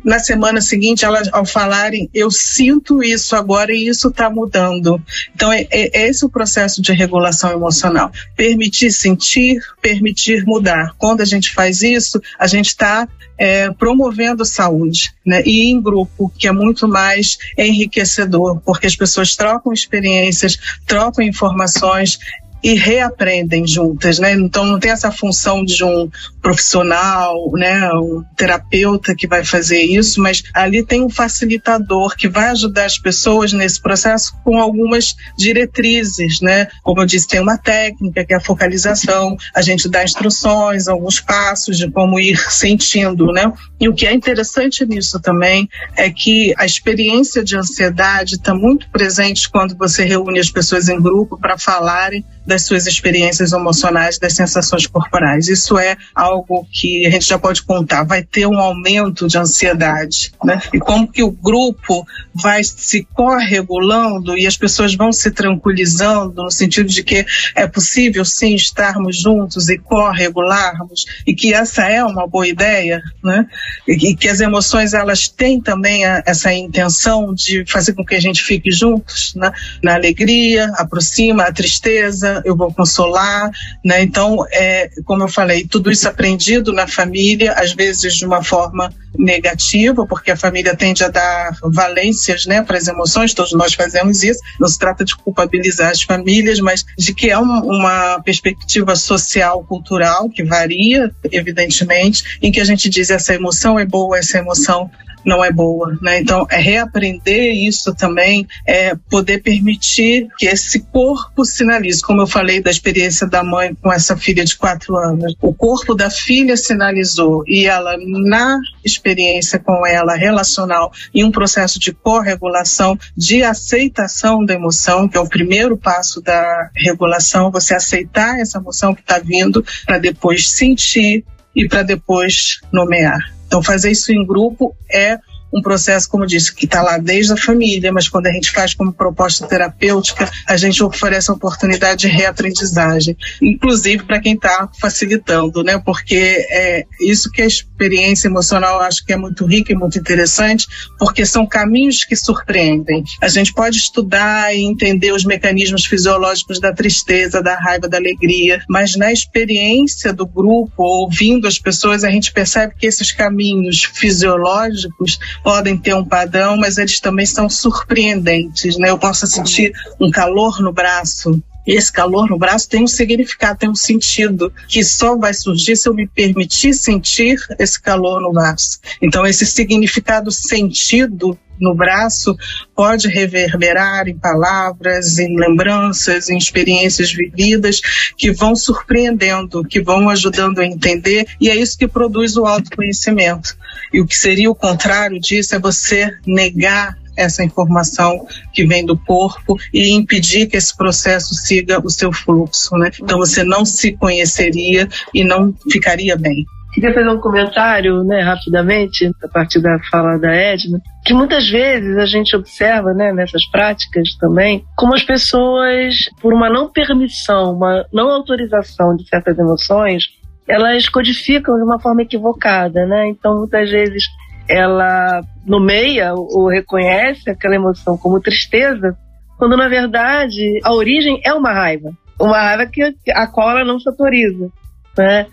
Na semana seguinte, elas ao falarem, eu sinto isso agora e isso está mudando. Então é, é, é esse o processo de regulação emocional. Permitir sentir permitir mudar. Quando a gente faz isso, a gente está é, promovendo saúde, né? E em grupo, que é muito mais enriquecedor, porque as pessoas trocam experiências, trocam informações e reaprendem juntas, né? Então não tem essa função de um profissional, né, um terapeuta que vai fazer isso, mas ali tem um facilitador que vai ajudar as pessoas nesse processo com algumas diretrizes, né? Como eu disse, tem uma técnica que é a focalização, a gente dá instruções, alguns passos de como ir sentindo, né? E o que é interessante nisso também é que a experiência de ansiedade está muito presente quando você reúne as pessoas em grupo para falarem das suas experiências emocionais, das sensações corporais. Isso é algo que a gente já pode contar. Vai ter um aumento de ansiedade, né? E como que o grupo vai se corregulando e as pessoas vão se tranquilizando no sentido de que é possível sim estarmos juntos e corregularmos e que essa é uma boa ideia, né? E que as emoções elas têm também a, essa intenção de fazer com que a gente fique juntos, né? Na alegria, aproxima a tristeza, eu vou consolar, né? Então, é, como eu falei, tudo isso aprendido na família, às vezes de uma forma negativa, porque a família tende a dar valências, né, para as emoções, todos nós fazemos isso. Não se trata de culpabilizar as famílias, mas de que é uma, uma perspectiva social, cultural, que varia, evidentemente, em que a gente diz essa emoção é boa, essa emoção não é boa, né? Então, é reaprender isso também, é poder permitir que esse corpo sinalize, como eu falei da experiência da mãe com essa filha de quatro anos, o corpo da filha sinalizou e ela na experiência com ela relacional em um processo de corregulação, de aceitação da emoção, que é o primeiro passo da regulação, você aceitar essa emoção que está vindo para depois sentir e para depois nomear. Então, fazer isso em grupo é um processo, como disse, que está lá desde a família, mas quando a gente faz como proposta terapêutica, a gente oferece a oportunidade de reaprendizagem, inclusive para quem está facilitando, né? Porque é isso que a experiência emocional acho que é muito rica e muito interessante, porque são caminhos que surpreendem. A gente pode estudar e entender os mecanismos fisiológicos da tristeza, da raiva, da alegria, mas na experiência do grupo, ouvindo as pessoas, a gente percebe que esses caminhos fisiológicos podem ter um padrão, mas eles também são surpreendentes, né? Eu posso sentir um calor no braço, esse calor no braço tem um significado, tem um sentido que só vai surgir se eu me permitir sentir esse calor no braço. Então, esse significado sentido no braço pode reverberar em palavras, em lembranças, em experiências vividas que vão surpreendendo, que vão ajudando a entender, e é isso que produz o autoconhecimento. E o que seria o contrário disso é você negar essa informação que vem do corpo e impedir que esse processo siga o seu fluxo, né? Então você não se conheceria e não ficaria bem. Queria fazer um comentário, né, rapidamente, a partir da fala da Edna, que muitas vezes a gente observa, né, nessas práticas também, como as pessoas, por uma não permissão, uma não autorização de certas emoções, elas codificam de uma forma equivocada, né? Então, muitas vezes ela nomeia ou reconhece aquela emoção como tristeza, quando na verdade a origem é uma raiva, uma raiva que a qual ela não se autoriza, né?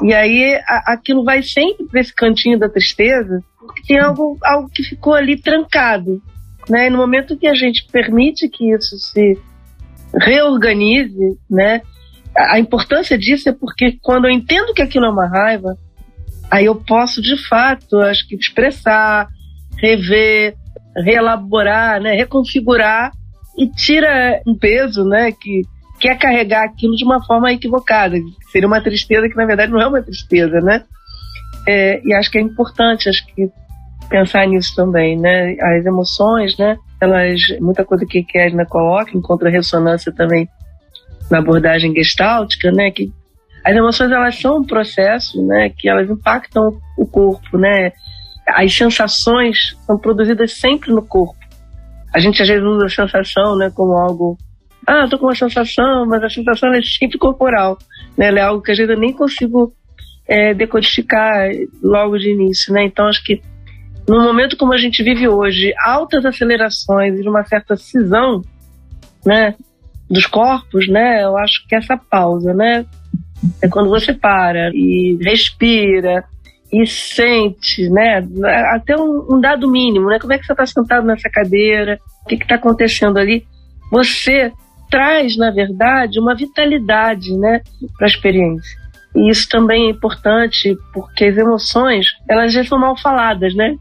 E aí a, aquilo vai sempre para esse cantinho da tristeza, porque tem algo, algo que ficou ali trancado. Né? E no momento que a gente permite que isso se reorganize, né? A, a importância disso é porque quando eu entendo que aquilo é uma raiva, aí eu posso de fato, acho que expressar, rever, reelaborar, né? reconfigurar e tira um peso, né? Que quer carregar aquilo de uma forma equivocada. Seria uma tristeza que, na verdade, não é uma tristeza, né? É, e acho que é importante, acho que pensar nisso também, né? As emoções, né? Elas, muita coisa que a Edna coloca, encontra ressonância também na abordagem gestáltica, né? Que as emoções, elas são um processo, né? Que elas impactam o corpo, né? As sensações são produzidas sempre no corpo. A gente às vezes usa a sensação, né? Como algo ah, tô com uma sensação, mas a sensação é sempre corporal, né? Ela é algo que às vezes eu nem consigo é, decodificar logo de início, né? Então acho que no momento como a gente vive hoje, altas acelerações e uma certa cisão, né, dos corpos, né? Eu acho que essa pausa, né, é quando você para e respira e sente, né, até um, um dado mínimo, né? Como é que você está sentado nessa cadeira? O que está acontecendo ali? Você traz, na verdade, uma vitalidade né, para a experiência. E isso também é importante porque as emoções, elas já são mal faladas, né?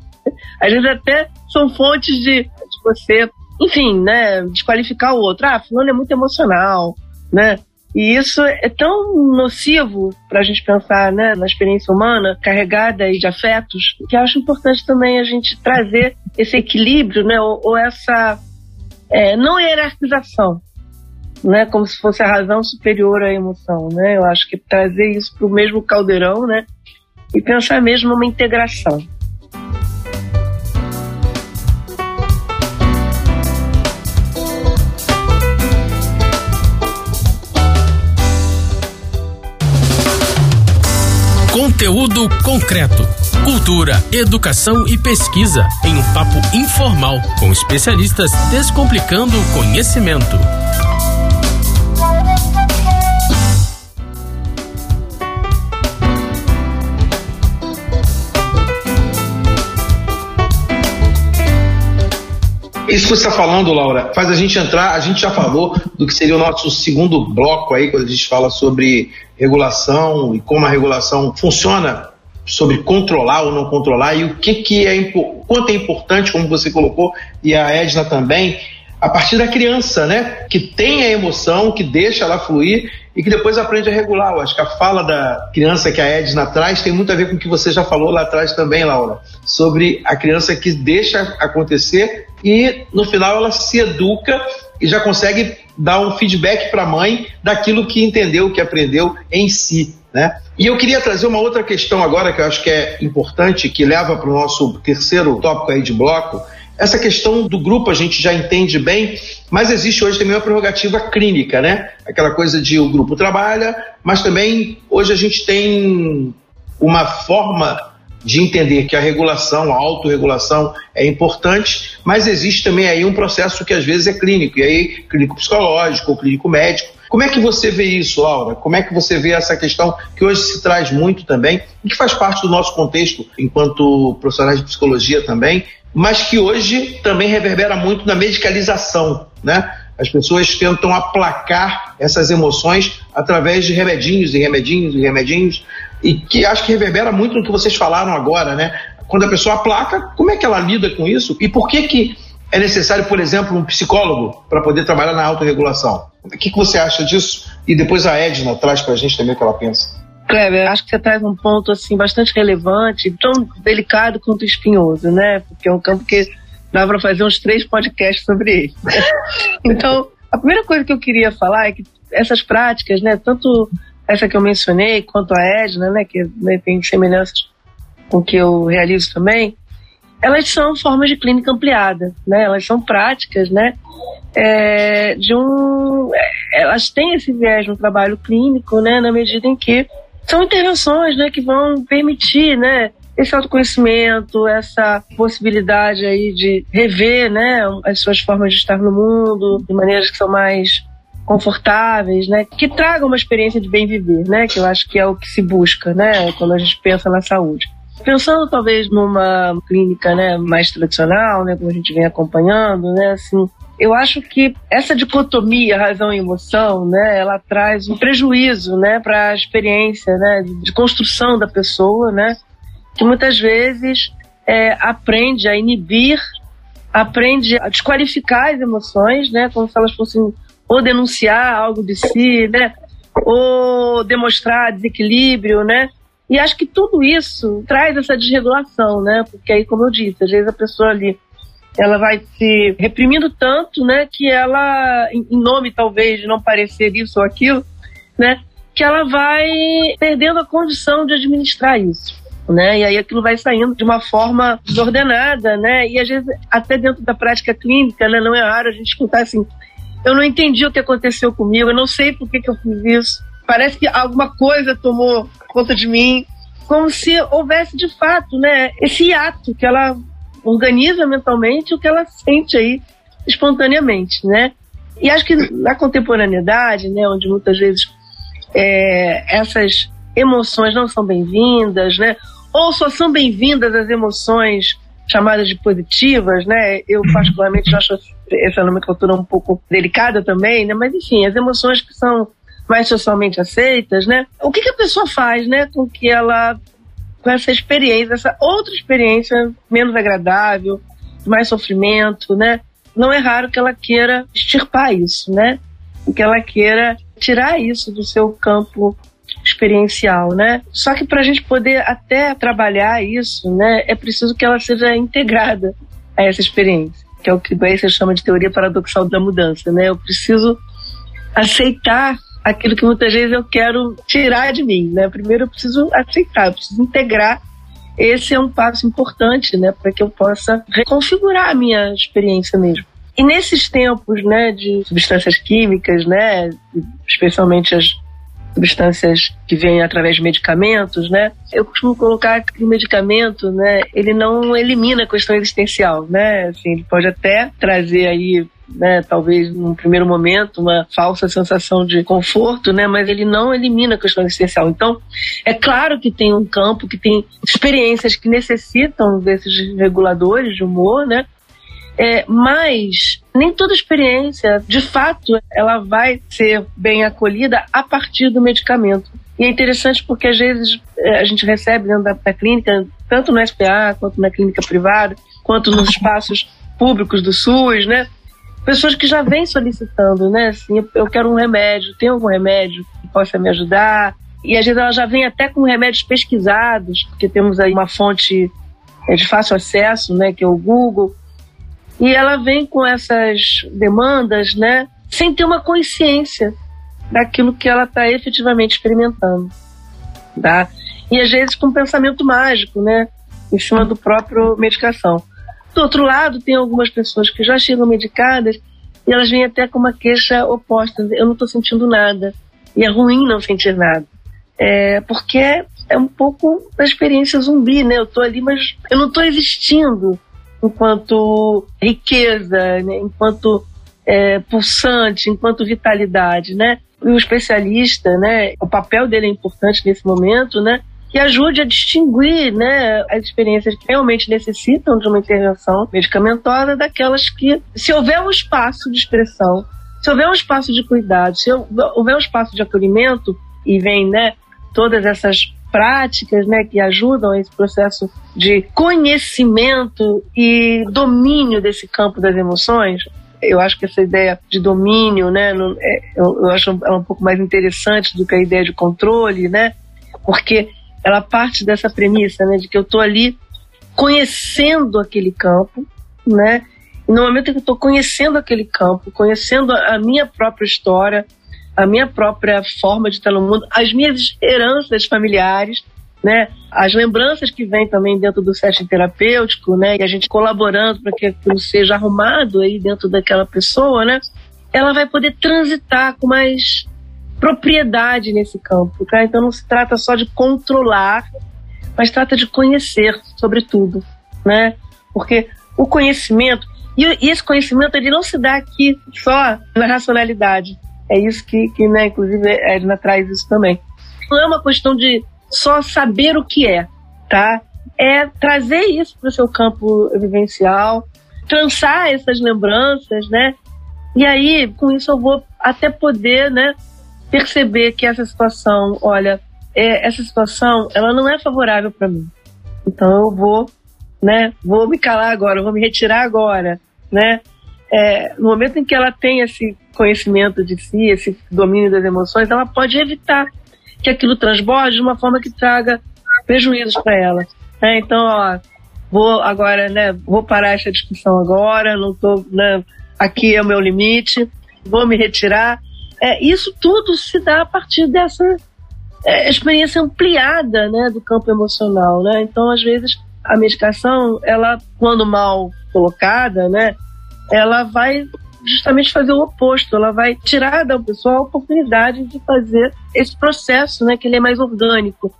Às vezes até são fontes de, de você, enfim, né, desqualificar o outro. Ah, fulano é muito emocional, né? E isso é tão nocivo para a gente pensar né, na experiência humana, carregada de afetos, que acho importante também a gente trazer esse equilíbrio, né, ou, ou essa é, não hierarquização né, como se fosse a razão superior à emoção, né? Eu acho que trazer isso para o mesmo caldeirão, né, e pensar mesmo numa integração. Conteúdo concreto. Cultura, educação e pesquisa em um papo informal com especialistas descomplicando o conhecimento. Isso que você está falando, Laura, faz a gente entrar. A gente já falou do que seria o nosso segundo bloco aí, quando a gente fala sobre regulação e como a regulação funciona sobre controlar ou não controlar e o que, que é quanto é importante, como você colocou, e a Edna também, a partir da criança, né? Que tem a emoção, que deixa ela fluir e que depois aprende a regular. Eu acho que a fala da criança que a Edna traz tem muito a ver com o que você já falou lá atrás também, Laura, sobre a criança que deixa acontecer e no final ela se educa e já consegue dar um feedback para a mãe daquilo que entendeu, que aprendeu em si. Né? E eu queria trazer uma outra questão agora que eu acho que é importante, que leva para o nosso terceiro tópico aí de bloco, essa questão do grupo a gente já entende bem, mas existe hoje também uma prerrogativa clínica, né? Aquela coisa de o grupo trabalha, mas também hoje a gente tem uma forma de entender que a regulação, a autorregulação é importante, mas existe também aí um processo que às vezes é clínico, e aí clínico psicológico ou clínico médico. Como é que você vê isso, Laura? Como é que você vê essa questão que hoje se traz muito também e que faz parte do nosso contexto enquanto profissionais de psicologia também, mas que hoje também reverbera muito na medicalização, né? As pessoas tentam aplacar essas emoções através de remedinhos e remedinhos e remedinhos, e que acho que reverbera muito no que vocês falaram agora, né? Quando a pessoa aplaca, como é que ela lida com isso? E por que que é necessário, por exemplo, um psicólogo para poder trabalhar na autorregulação? O que, que você acha disso? E depois a Edna traz para a gente também o que ela pensa. Kleber, acho que você traz um ponto assim bastante relevante, tão delicado quanto espinhoso, né? Porque é um campo que dá para fazer uns três podcasts sobre ele. então, a primeira coisa que eu queria falar é que essas práticas, né, tanto essa que eu mencionei quanto a Edna, né, que né, tem semelhanças com o que eu realizo também, elas são formas de clínica ampliada, né? Elas são práticas, né? É, de um, é, elas têm esse viés no trabalho clínico, né? Na medida em que são intervenções, né? Que vão permitir, né? Esse autoconhecimento, essa possibilidade aí de rever, né? As suas formas de estar no mundo de maneiras que são mais confortáveis, né? Que tragam uma experiência de bem viver, né? Que eu acho que é o que se busca, né? Quando a gente pensa na saúde. Pensando talvez numa clínica né, mais tradicional, né, como a gente vem acompanhando, né, assim, eu acho que essa dicotomia razão e emoção, né, ela traz um prejuízo, né, para a experiência, né, de construção da pessoa, né, que muitas vezes é, aprende a inibir, aprende a desqualificar as emoções, né, como se elas fossem ou denunciar algo de si, né, ou demonstrar desequilíbrio, né, e acho que tudo isso traz essa desregulação, né? Porque aí, como eu disse, às vezes a pessoa ali ela vai se reprimindo tanto, né, que ela, em nome talvez de não parecer isso ou aquilo, né, que ela vai perdendo a condição de administrar isso. Né? E aí aquilo vai saindo de uma forma desordenada, né? E às vezes até dentro da prática clínica, né? Não é raro a gente escutar assim: eu não entendi o que aconteceu comigo, eu não sei por que, que eu fiz isso. Parece que alguma coisa tomou conta de mim, como se houvesse de fato, né, esse ato que ela organiza mentalmente o que ela sente aí espontaneamente, né? E acho que na contemporaneidade, né, onde muitas vezes é, essas emoções não são bem-vindas, né? Ou só são bem-vindas as emoções chamadas de positivas, né? Eu particularmente acho essa nomenclatura um pouco delicada também, né? Mas enfim, as emoções que são mais socialmente aceitas, né? O que, que a pessoa faz, né, com que ela com essa experiência, essa outra experiência menos agradável, mais sofrimento, né? Não é raro que ela queira extirpar isso, né? Que ela queira tirar isso do seu campo experiencial, né? Só que para a gente poder até trabalhar isso, né, é preciso que ela seja integrada a essa experiência, que é o que Gleiser chama de teoria paradoxal da mudança, né? Eu preciso aceitar aquilo que muitas vezes eu quero tirar de mim, né? Primeiro eu preciso aceitar, eu preciso integrar. Esse é um passo importante, né, para que eu possa reconfigurar a minha experiência mesmo. E nesses tempos, né, de substâncias químicas, né, especialmente as substâncias que vêm através de medicamentos, né? Eu costumo colocar que o medicamento, né, ele não elimina a questão existencial, né? Assim, ele pode até trazer aí né, talvez num primeiro momento, uma falsa sensação de conforto, né, mas ele não elimina a questão existencial. Então, é claro que tem um campo que tem experiências que necessitam desses reguladores de humor, né, é, mas nem toda experiência, de fato, ela vai ser bem acolhida a partir do medicamento. E é interessante porque às vezes é, a gente recebe dentro da, da clínica, tanto no SPA quanto na clínica privada, quanto nos espaços públicos do SUS, né? Pessoas que já vêm solicitando, né? Assim, eu quero um remédio, tem algum remédio que possa me ajudar? E às vezes ela já vem até com remédios pesquisados, porque temos aí uma fonte é, de fácil acesso, né? Que é o Google. E ela vem com essas demandas, né? Sem ter uma consciência daquilo que ela está efetivamente experimentando, tá? E às vezes com um pensamento mágico, né? Em cima do próprio medicação. Do outro lado, tem algumas pessoas que já chegam medicadas e elas vêm até com uma queixa oposta. Eu não estou sentindo nada. E é ruim não sentir nada. É, porque é um pouco da experiência zumbi, né? Eu estou ali, mas eu não estou existindo enquanto riqueza, né? enquanto é, pulsante, enquanto vitalidade, né? E o especialista, né? O papel dele é importante nesse momento, né? Que ajude a distinguir né, as experiências que realmente necessitam de uma intervenção medicamentosa daquelas que, se houver um espaço de expressão, se houver um espaço de cuidado, se houver um espaço de acolhimento, e vem né, todas essas práticas né, que ajudam esse processo de conhecimento e domínio desse campo das emoções, eu acho que essa ideia de domínio, né, é, eu, acho ela um pouco mais interessante do que a ideia de controle, né, porque ela parte dessa premissa, né, de que eu estou ali conhecendo aquele campo, né? E no momento que eu estou conhecendo aquele campo, conhecendo a minha própria história, a minha própria forma de estar no mundo, as minhas heranças familiares, né? As lembranças que vêm também dentro do setting terapêutico, né? E a gente colaborando para que aquilo seja arrumado aí dentro daquela pessoa, né? Ela vai poder transitar com mais propriedade nesse campo, tá? Então não se trata só de controlar, mas trata de conhecer, sobretudo, né? Porque o conhecimento e, esse conhecimento ele não se dá aqui só na racionalidade. É isso que, que né, inclusive, a Edna traz isso também. Não é uma questão de só saber o que é, tá? É trazer isso para o seu campo vivencial, trançar essas lembranças, né? E aí, com isso, eu vou até poder, né, perceber que essa situação, olha, é, essa situação, ela não é favorável para mim. Então eu vou, né, vou me calar agora, vou me retirar agora, né? É, no momento em que ela tem esse conhecimento de si, esse domínio das emoções, ela pode evitar que aquilo transborde de uma forma que traga prejuízos para ela. Né? Então, ó, vou agora, né, vou parar essa discussão agora, não tô, né, aqui é o meu limite, vou me retirar. É, isso tudo se dá a partir dessa é, experiência ampliada, né, do campo emocional, né? Então, às vezes, a medicação, ela, quando mal colocada, né, ela vai justamente fazer o oposto, ela vai tirar da pessoa a oportunidade de fazer esse processo, né, que ele é mais orgânico,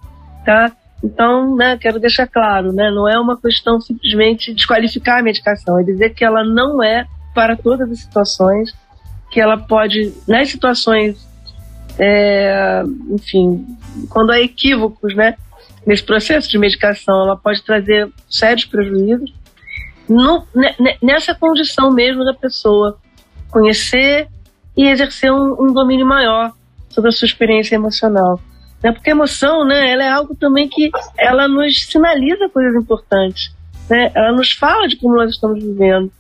tá? Então, né, quero deixar claro, né, não é uma questão simplesmente desqualificar a medicação, é dizer que ela não é para todas as situações, que ela pode, nas situações, é, enfim, quando há equívocos, né, nesse processo de medicação, ela pode trazer sérios prejuízos, no, nessa condição mesmo da pessoa conhecer e exercer um, um domínio maior sobre a sua experiência emocional. Né? Porque a emoção, né, ela é algo também que ela nos sinaliza coisas importantes. Né? Ela nos fala de como nós estamos vivendo.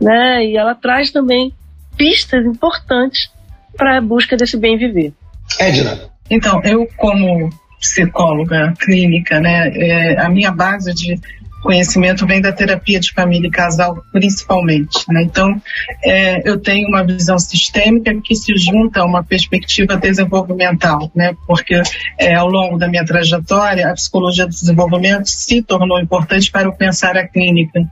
Né? E ela traz também pistas importantes para a busca desse bem viver. Edna. Então, eu como psicóloga clínica, né, é, a minha base de conhecimento vem da terapia de família e casal, principalmente. Né? Então, é, eu tenho uma visão sistêmica que se junta a uma perspectiva desenvolvimental, né? porque é, ao longo da minha trajetória, a psicologia do desenvolvimento se tornou importante para eu pensar a clínica.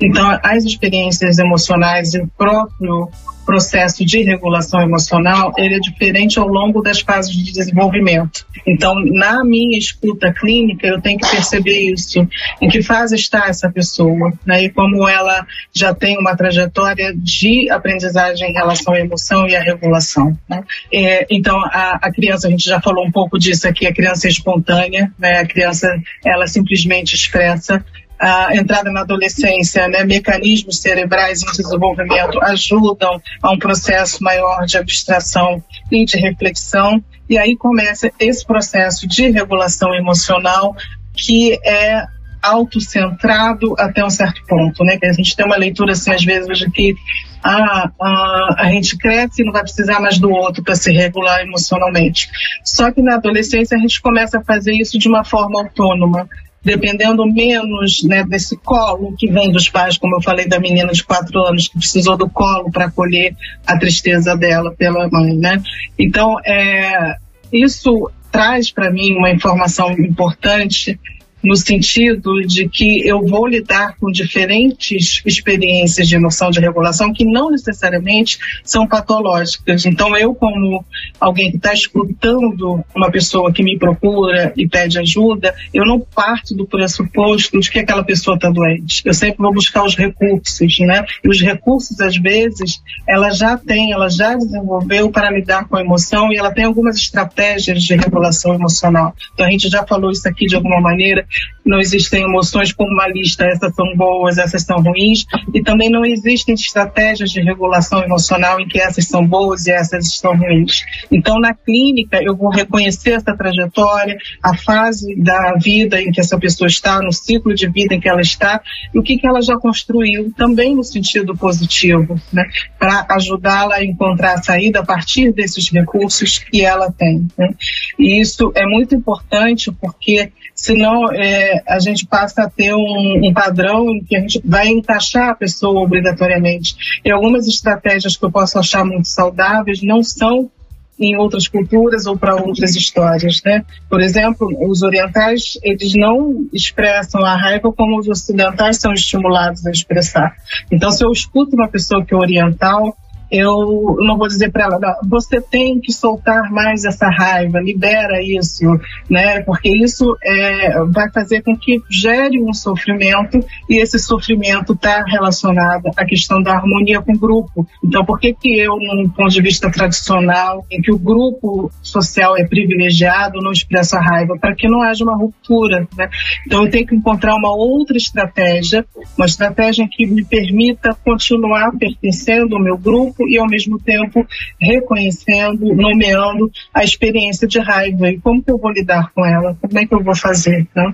Então, as experiências emocionais e o próprio processo de regulação emocional, ele é diferente ao longo das fases de desenvolvimento. Então, na minha escuta clínica, eu tenho que perceber isso, em que fase está essa pessoa, né? E como ela já tem uma trajetória de aprendizagem em relação à emoção e à regulação, né? É, então, a, a, criança, a gente já falou um pouco disso aqui, a criança é espontânea, né? A criança, ela simplesmente expressa a entrada na adolescência, né, mecanismos cerebrais em desenvolvimento ajudam a um processo maior de abstração e de reflexão. E aí começa esse processo de regulação emocional que é autocentrado até um certo ponto, né? Que a gente tem uma leitura assim às vezes de que ah, ah, a gente cresce e não vai precisar mais do outro para se regular emocionalmente. Só que na adolescência a gente começa a fazer isso de uma forma autônoma dependendo menos né, desse colo que vem dos pais, como eu falei da menina de quatro anos que precisou do colo para acolher a tristeza dela pela mãe, né? Então, é, isso traz para mim uma informação importante no sentido de que eu vou lidar com diferentes experiências de emoção de regulação que não necessariamente são patológicas. Então, eu, como alguém que está escutando uma pessoa que me procura e pede ajuda, eu não parto do pressuposto de que aquela pessoa está doente. Eu sempre vou buscar os recursos, né? E os recursos, às vezes, ela já tem, ela já desenvolveu para lidar com a emoção e ela tem algumas estratégias de regulação emocional. Então, a gente já falou isso aqui de alguma maneira não existem emoções como uma lista, essas são boas, essas são ruins, e também não existem estratégias de regulação emocional em que essas são boas e essas estão ruins. Então, na clínica, eu vou reconhecer essa trajetória, a fase da vida em que essa pessoa está, no ciclo de vida em que ela está, e o que, que ela já construiu, também no sentido positivo, né? para ajudá-la a encontrar a saída a partir desses recursos que ela tem. Né? E isso é muito importante porque, senão, é, a gente passa a ter um, um padrão que a gente vai encaixar a pessoa obrigatoriamente. E algumas estratégias que eu posso achar muito saudáveis não são em outras culturas ou para outras histórias, né? Por exemplo, os orientais, eles não expressam a raiva como os ocidentais são estimulados a expressar. Então, se eu escuto uma pessoa que é oriental, eu não vou dizer para ela, você tem que soltar mais essa raiva, libera isso, né? Porque isso é, vai fazer com que gere um sofrimento e esse sofrimento está relacionado à questão da harmonia com o grupo. Então, por que que eu, num ponto de vista tradicional, em que o grupo social é privilegiado, não expressa raiva? Para que não haja uma ruptura, né? Então, eu tenho que encontrar uma outra estratégia, uma estratégia que me permita continuar pertencendo ao meu grupo e, ao mesmo tempo, reconhecendo, nomeando a experiência de raiva e como que eu vou lidar com ela, como é que eu vou fazer. Né?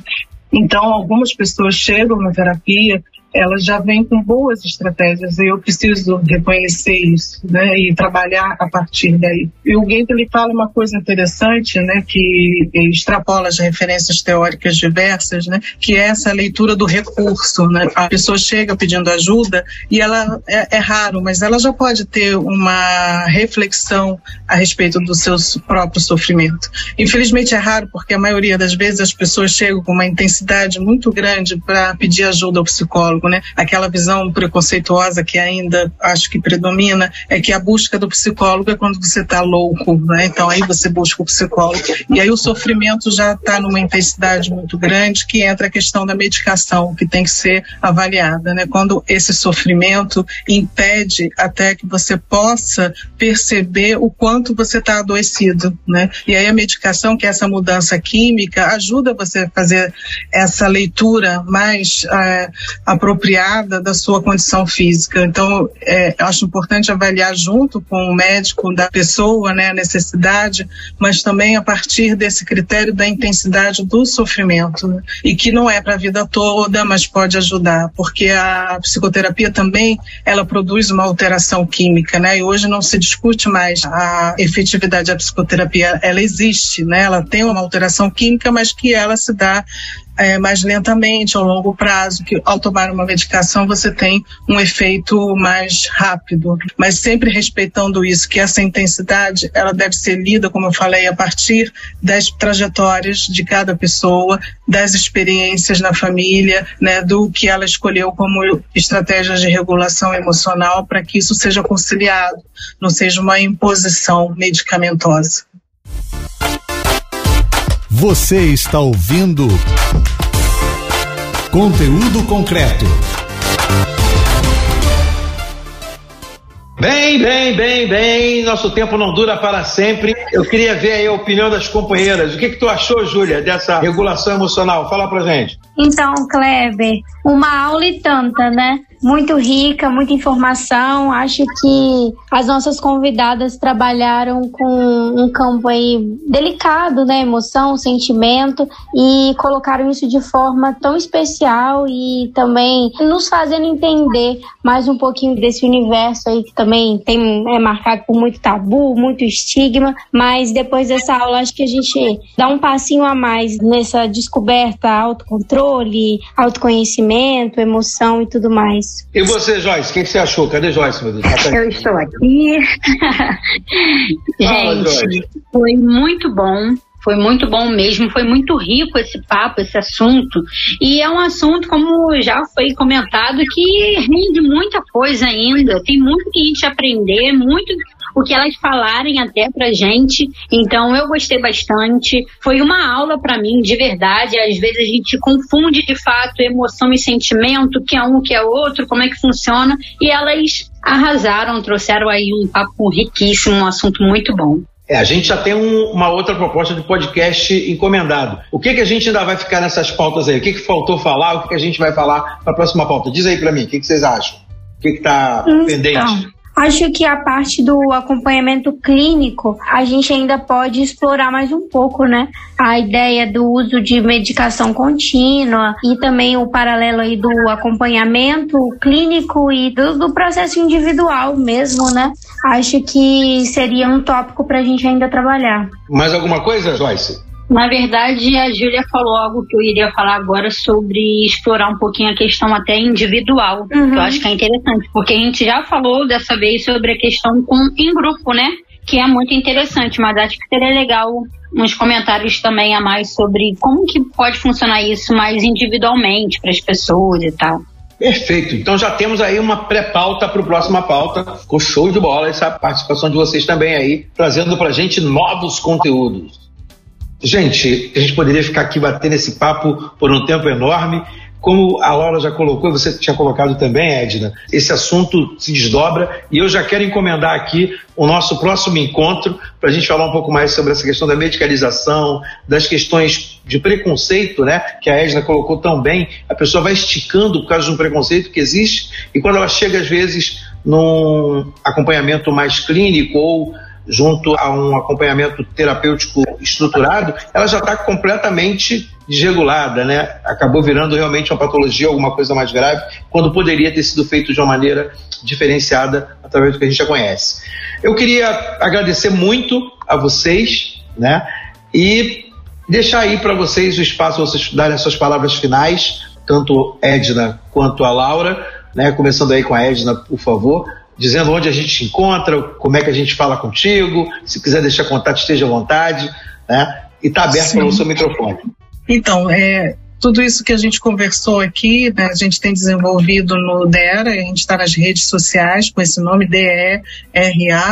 Então, algumas pessoas chegam na terapia ela já vem com boas estratégias e eu preciso reconhecer isso, né, e trabalhar a partir daí. E o Goethe ele fala uma coisa interessante, né, que extrapola as referências teóricas diversas, né, que é essa leitura do recurso, né. A pessoa chega pedindo ajuda e ela é, é raro, mas ela já pode ter uma reflexão a respeito do seu próprio sofrimento. Infelizmente é raro porque a maioria das vezes as pessoas chegam com uma intensidade muito grande para pedir ajuda ao psicólogo psicólogo, né? Aquela visão preconceituosa que ainda acho que predomina é que a busca do psicólogo é quando você está louco, né? Então aí você busca o psicólogo e aí o sofrimento já está numa intensidade muito grande que entra a questão da medicação que tem que ser avaliada, né? Quando esse sofrimento impede até que você possa perceber o quanto você está adoecido, né? E aí a medicação, que é essa mudança química, ajuda você a fazer essa leitura mais é, apropriada da sua condição física. Então, é, acho importante avaliar junto com o médico da pessoa, né, a necessidade, mas também a partir desse critério da intensidade do sofrimento, né? e que não é para a vida toda, mas pode ajudar, porque a psicoterapia também ela produz uma alteração química, né? E hoje não se discute mais a efetividade da psicoterapia, ela existe, né? Ela tem uma alteração química, mas que ela se dá é, mais lentamente, ao longo prazo, que ao tomar uma medicação você tem um efeito mais rápido, mas sempre respeitando isso, que essa intensidade ela deve ser lida, como eu falei, a partir das trajetórias de cada pessoa, das experiências na família, né, do que ela escolheu como estratégias de regulação emocional para que isso seja conciliado, não seja uma imposição medicamentosa. Você está ouvindo conteúdo concreto. Bem, bem, bem, bem. Nosso tempo não dura para sempre. Eu queria ver aí a opinião das companheiras. O que, que tu achou, Júlia, dessa regulação emocional? Fala pra gente. Então, Kleber, uma aula e tanta, né? Muito rica, muita informação. Acho que as nossas convidadas trabalharam com um campo aí delicado, né? Emoção, sentimento e colocaram isso de forma tão especial e também nos fazendo entender mais um pouquinho desse universo aí que também tem é marcado por muito tabu, muito estigma, mas depois dessa aula acho que a gente dá um passinho a mais nessa descoberta, autocontrole, autoconhecimento, emoção e tudo mais. E você, Joyce, o que, que, você achou? Cadê Joyce, meu Deus? Tá Eu estou aqui. Gente, foi muito bom. Foi muito bom mesmo, foi muito rico esse papo, esse assunto. E é um assunto, como já foi comentado, que rende muita coisa ainda. Tem muito que a gente aprender, muito o que elas falarem até pra gente. Então eu gostei bastante. Foi uma aula para mim, de verdade. Às vezes a gente confunde de fato emoção e sentimento, que é um, que é outro, como é que funciona. E elas arrasaram, trouxeram aí um papo riquíssimo, um assunto muito bom. É, a gente já tem um, uma outra proposta de podcast encomendado. O que, que a gente ainda vai ficar nessas pautas aí? O que, que faltou falar? O que, que a gente vai falar para a próxima pauta? Diz aí para mim, o que, que vocês acham? O que está então, pendente? Acho que a parte do acompanhamento clínico a gente ainda pode explorar mais um pouco, né? A ideia do uso de medicação contínua e também o paralelo aí do acompanhamento clínico e do, do processo individual mesmo, né? Acho que seria um tópico para a gente ainda trabalhar. Mais alguma coisa, Joyce? Na verdade, a Júlia falou algo que eu iria falar agora sobre explorar um pouquinho a questão até individual, uhum. que eu acho que é interessante, porque a gente já falou dessa vez sobre a questão com, em grupo, né? Que é muito interessante, mas acho que seria legal uns comentários também a mais sobre como que pode funcionar isso mais individualmente para as pessoas e tal. Perfeito. Então já temos aí uma pré-pauta para o próxima pauta. Ficou show de bola essa participação de vocês também aí, trazendo para gente novos conteúdos. Gente, a gente poderia ficar aqui batendo esse papo por um tempo enorme. Como a Laura já colocou, você tinha colocado também, Edna, esse assunto se desdobra e eu já quero encomendar aqui o nosso próximo encontro para a gente falar um pouco mais sobre essa questão da medicalização, das questões de preconceito, né? Que a Edna colocou tão bem. A pessoa vai esticando por causa de um preconceito que existe e quando ela chega, às vezes, num acompanhamento mais clínico ou junto a um acompanhamento terapêutico estruturado, ela já está completamente desregulada, né? Acabou virando realmente uma patologia, alguma coisa mais grave, quando poderia ter sido feito de uma maneira diferenciada através do que a gente já conhece. Eu queria agradecer muito a vocês, né? E deixar aí para vocês o espaço para vocês darem as suas palavras finais, tanto Edna quanto a Laura, né? Começando aí com a Edna, por favor dizendo onde a gente se encontra, como é que a gente fala contigo, se quiser deixar contato, esteja à vontade, né? E está aberto para o seu microfone. Então, é, tudo isso que a gente conversou aqui, né, a gente tem desenvolvido no DERA, a gente está nas redes sociais com esse nome DERA,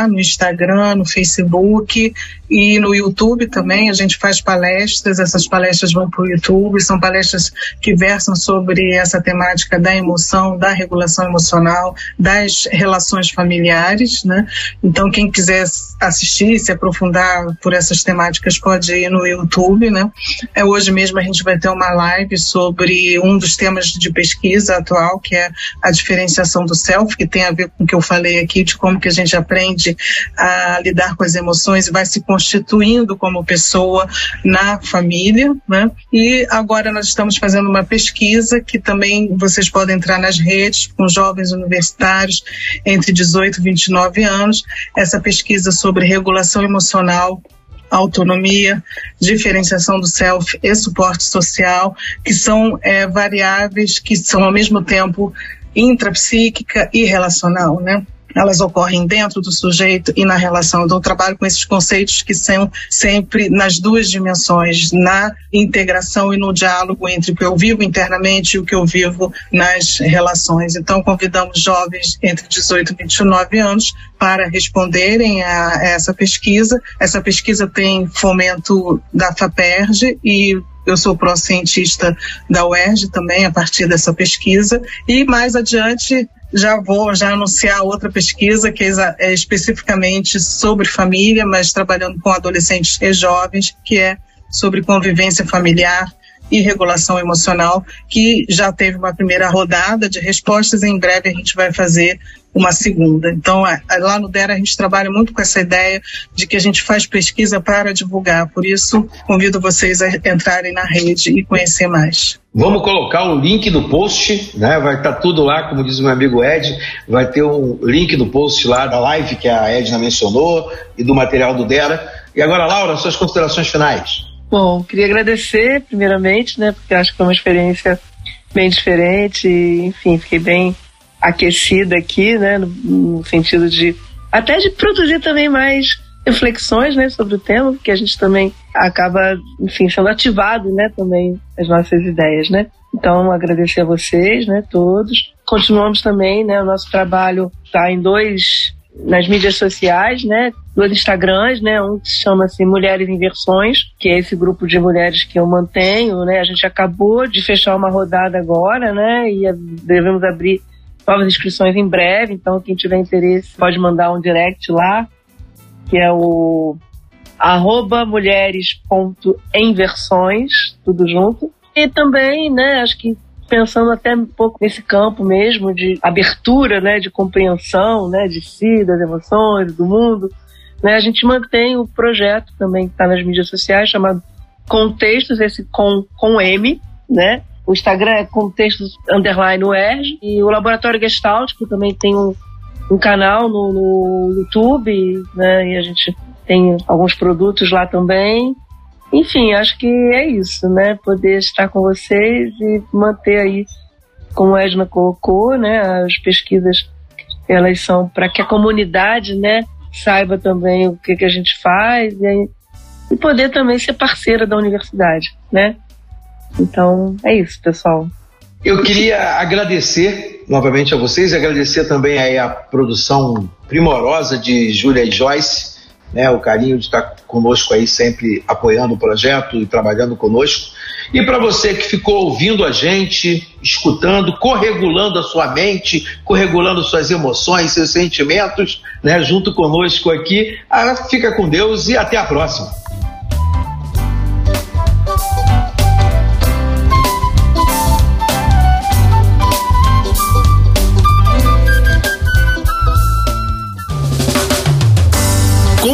no Instagram, no Facebook e no YouTube também. A gente faz palestras, essas palestras vão para o YouTube, são palestras que versam sobre essa temática da emoção, da regulação emocional, das relações familiares. Né? Então, quem quiser assistir, se aprofundar por essas temáticas, pode ir no YouTube. Né? É, hoje mesmo a gente vai ter uma live live sobre um dos temas de pesquisa atual, que é a diferenciação do self, que tem a ver com o que eu falei aqui, de como que a gente aprende a lidar com as emoções e vai se constituindo como pessoa na família, né? E agora nós estamos fazendo uma pesquisa que também vocês podem entrar nas redes com jovens universitários entre 18 e 29 anos, essa pesquisa sobre regulação emocional autonomia, diferenciação do self e suporte social, que são é, variáveis que são ao mesmo tempo intrapsíquica e relacional, né? Elas ocorrem dentro do sujeito e na relação. Então, eu trabalho com esses conceitos que são sempre nas duas dimensões, na integração e no diálogo entre o que eu vivo internamente e o que eu vivo nas relações. Então, convidamos jovens entre 18 e 29 anos para responderem a, essa pesquisa. Essa pesquisa tem fomento da FAPERJ e eu sou pró-cientista da UERJ também, a partir dessa pesquisa. E mais adiante, já vou já anunciar outra pesquisa que é especificamente sobre família, mas trabalhando com adolescentes e jovens, que é sobre convivência familiar e regulação emocional, que já teve uma primeira rodada de respostas e em breve a gente vai fazer uma segunda. Então, é, é, lá no DERA a gente trabalha muito com essa ideia de que a gente faz pesquisa para divulgar. Por isso, convido vocês a entrarem na rede e conhecer mais. Vamos colocar o link do post, né? Vai estar tá tudo lá, como diz o meu amigo Ed. Vai ter um link do post lá da live que a Edna mencionou e do material do Dera. E agora, Laura, suas considerações finais. Bom, queria agradecer primeiramente, né? Porque acho que foi uma experiência bem diferente. enfim, fiquei bem aquecida aqui, né, no, no, sentido de até de produzir também mais reflexões, né, sobre o tema, porque a gente também acaba, enfim, sendo ativado, né, também as nossas ideias, né. Então, agradecer a vocês, né, todos. Continuamos também, né, o nosso trabalho está em dois nas mídias sociais, né? Dois Instagrams, né? Um que se chama assim Mulheres em Versões, que é esse grupo de mulheres que eu mantenho, né? A gente acabou de fechar uma rodada agora, né? E devemos abrir novas inscrições em breve, então quem tiver interesse pode mandar um direct lá, que é o arroba mulheres.enversões, tudo junto. E também, né, acho que pensando até um pouco nesse campo mesmo de abertura, né, de compreensão, né, de si, das emoções, do mundo, né, a gente mantém o projeto também que está nas mídias sociais chamado Contextos, esse com, com M, né, o Instagram é contextos underline UERJ e o Laboratório Gestalt, que também tem um, um canal no, no YouTube, né? E a gente tem alguns produtos lá também. enfim, acho que é isso, né? Poder estar com vocês e manter aí, como a Edna colocou, né? As pesquisas, elas são para que a comunidade, né? Saiba também o que, que a gente faz e, e poder também ser parceira da universidade, né? Então, é isso, pessoal. Eu queria agradecer novamente a vocês e agradecer também aí a produção primorosa de Júlia e Joyce né, o carinho de estar conosco aí sempre apoiando o projeto e trabalhando conosco. E para você que ficou ouvindo a gente, escutando, corregulando a sua mente, corregulando suas emoções, seus sentimentos, né, junto conosco aqui, ah, fica com Deus e até a próxima.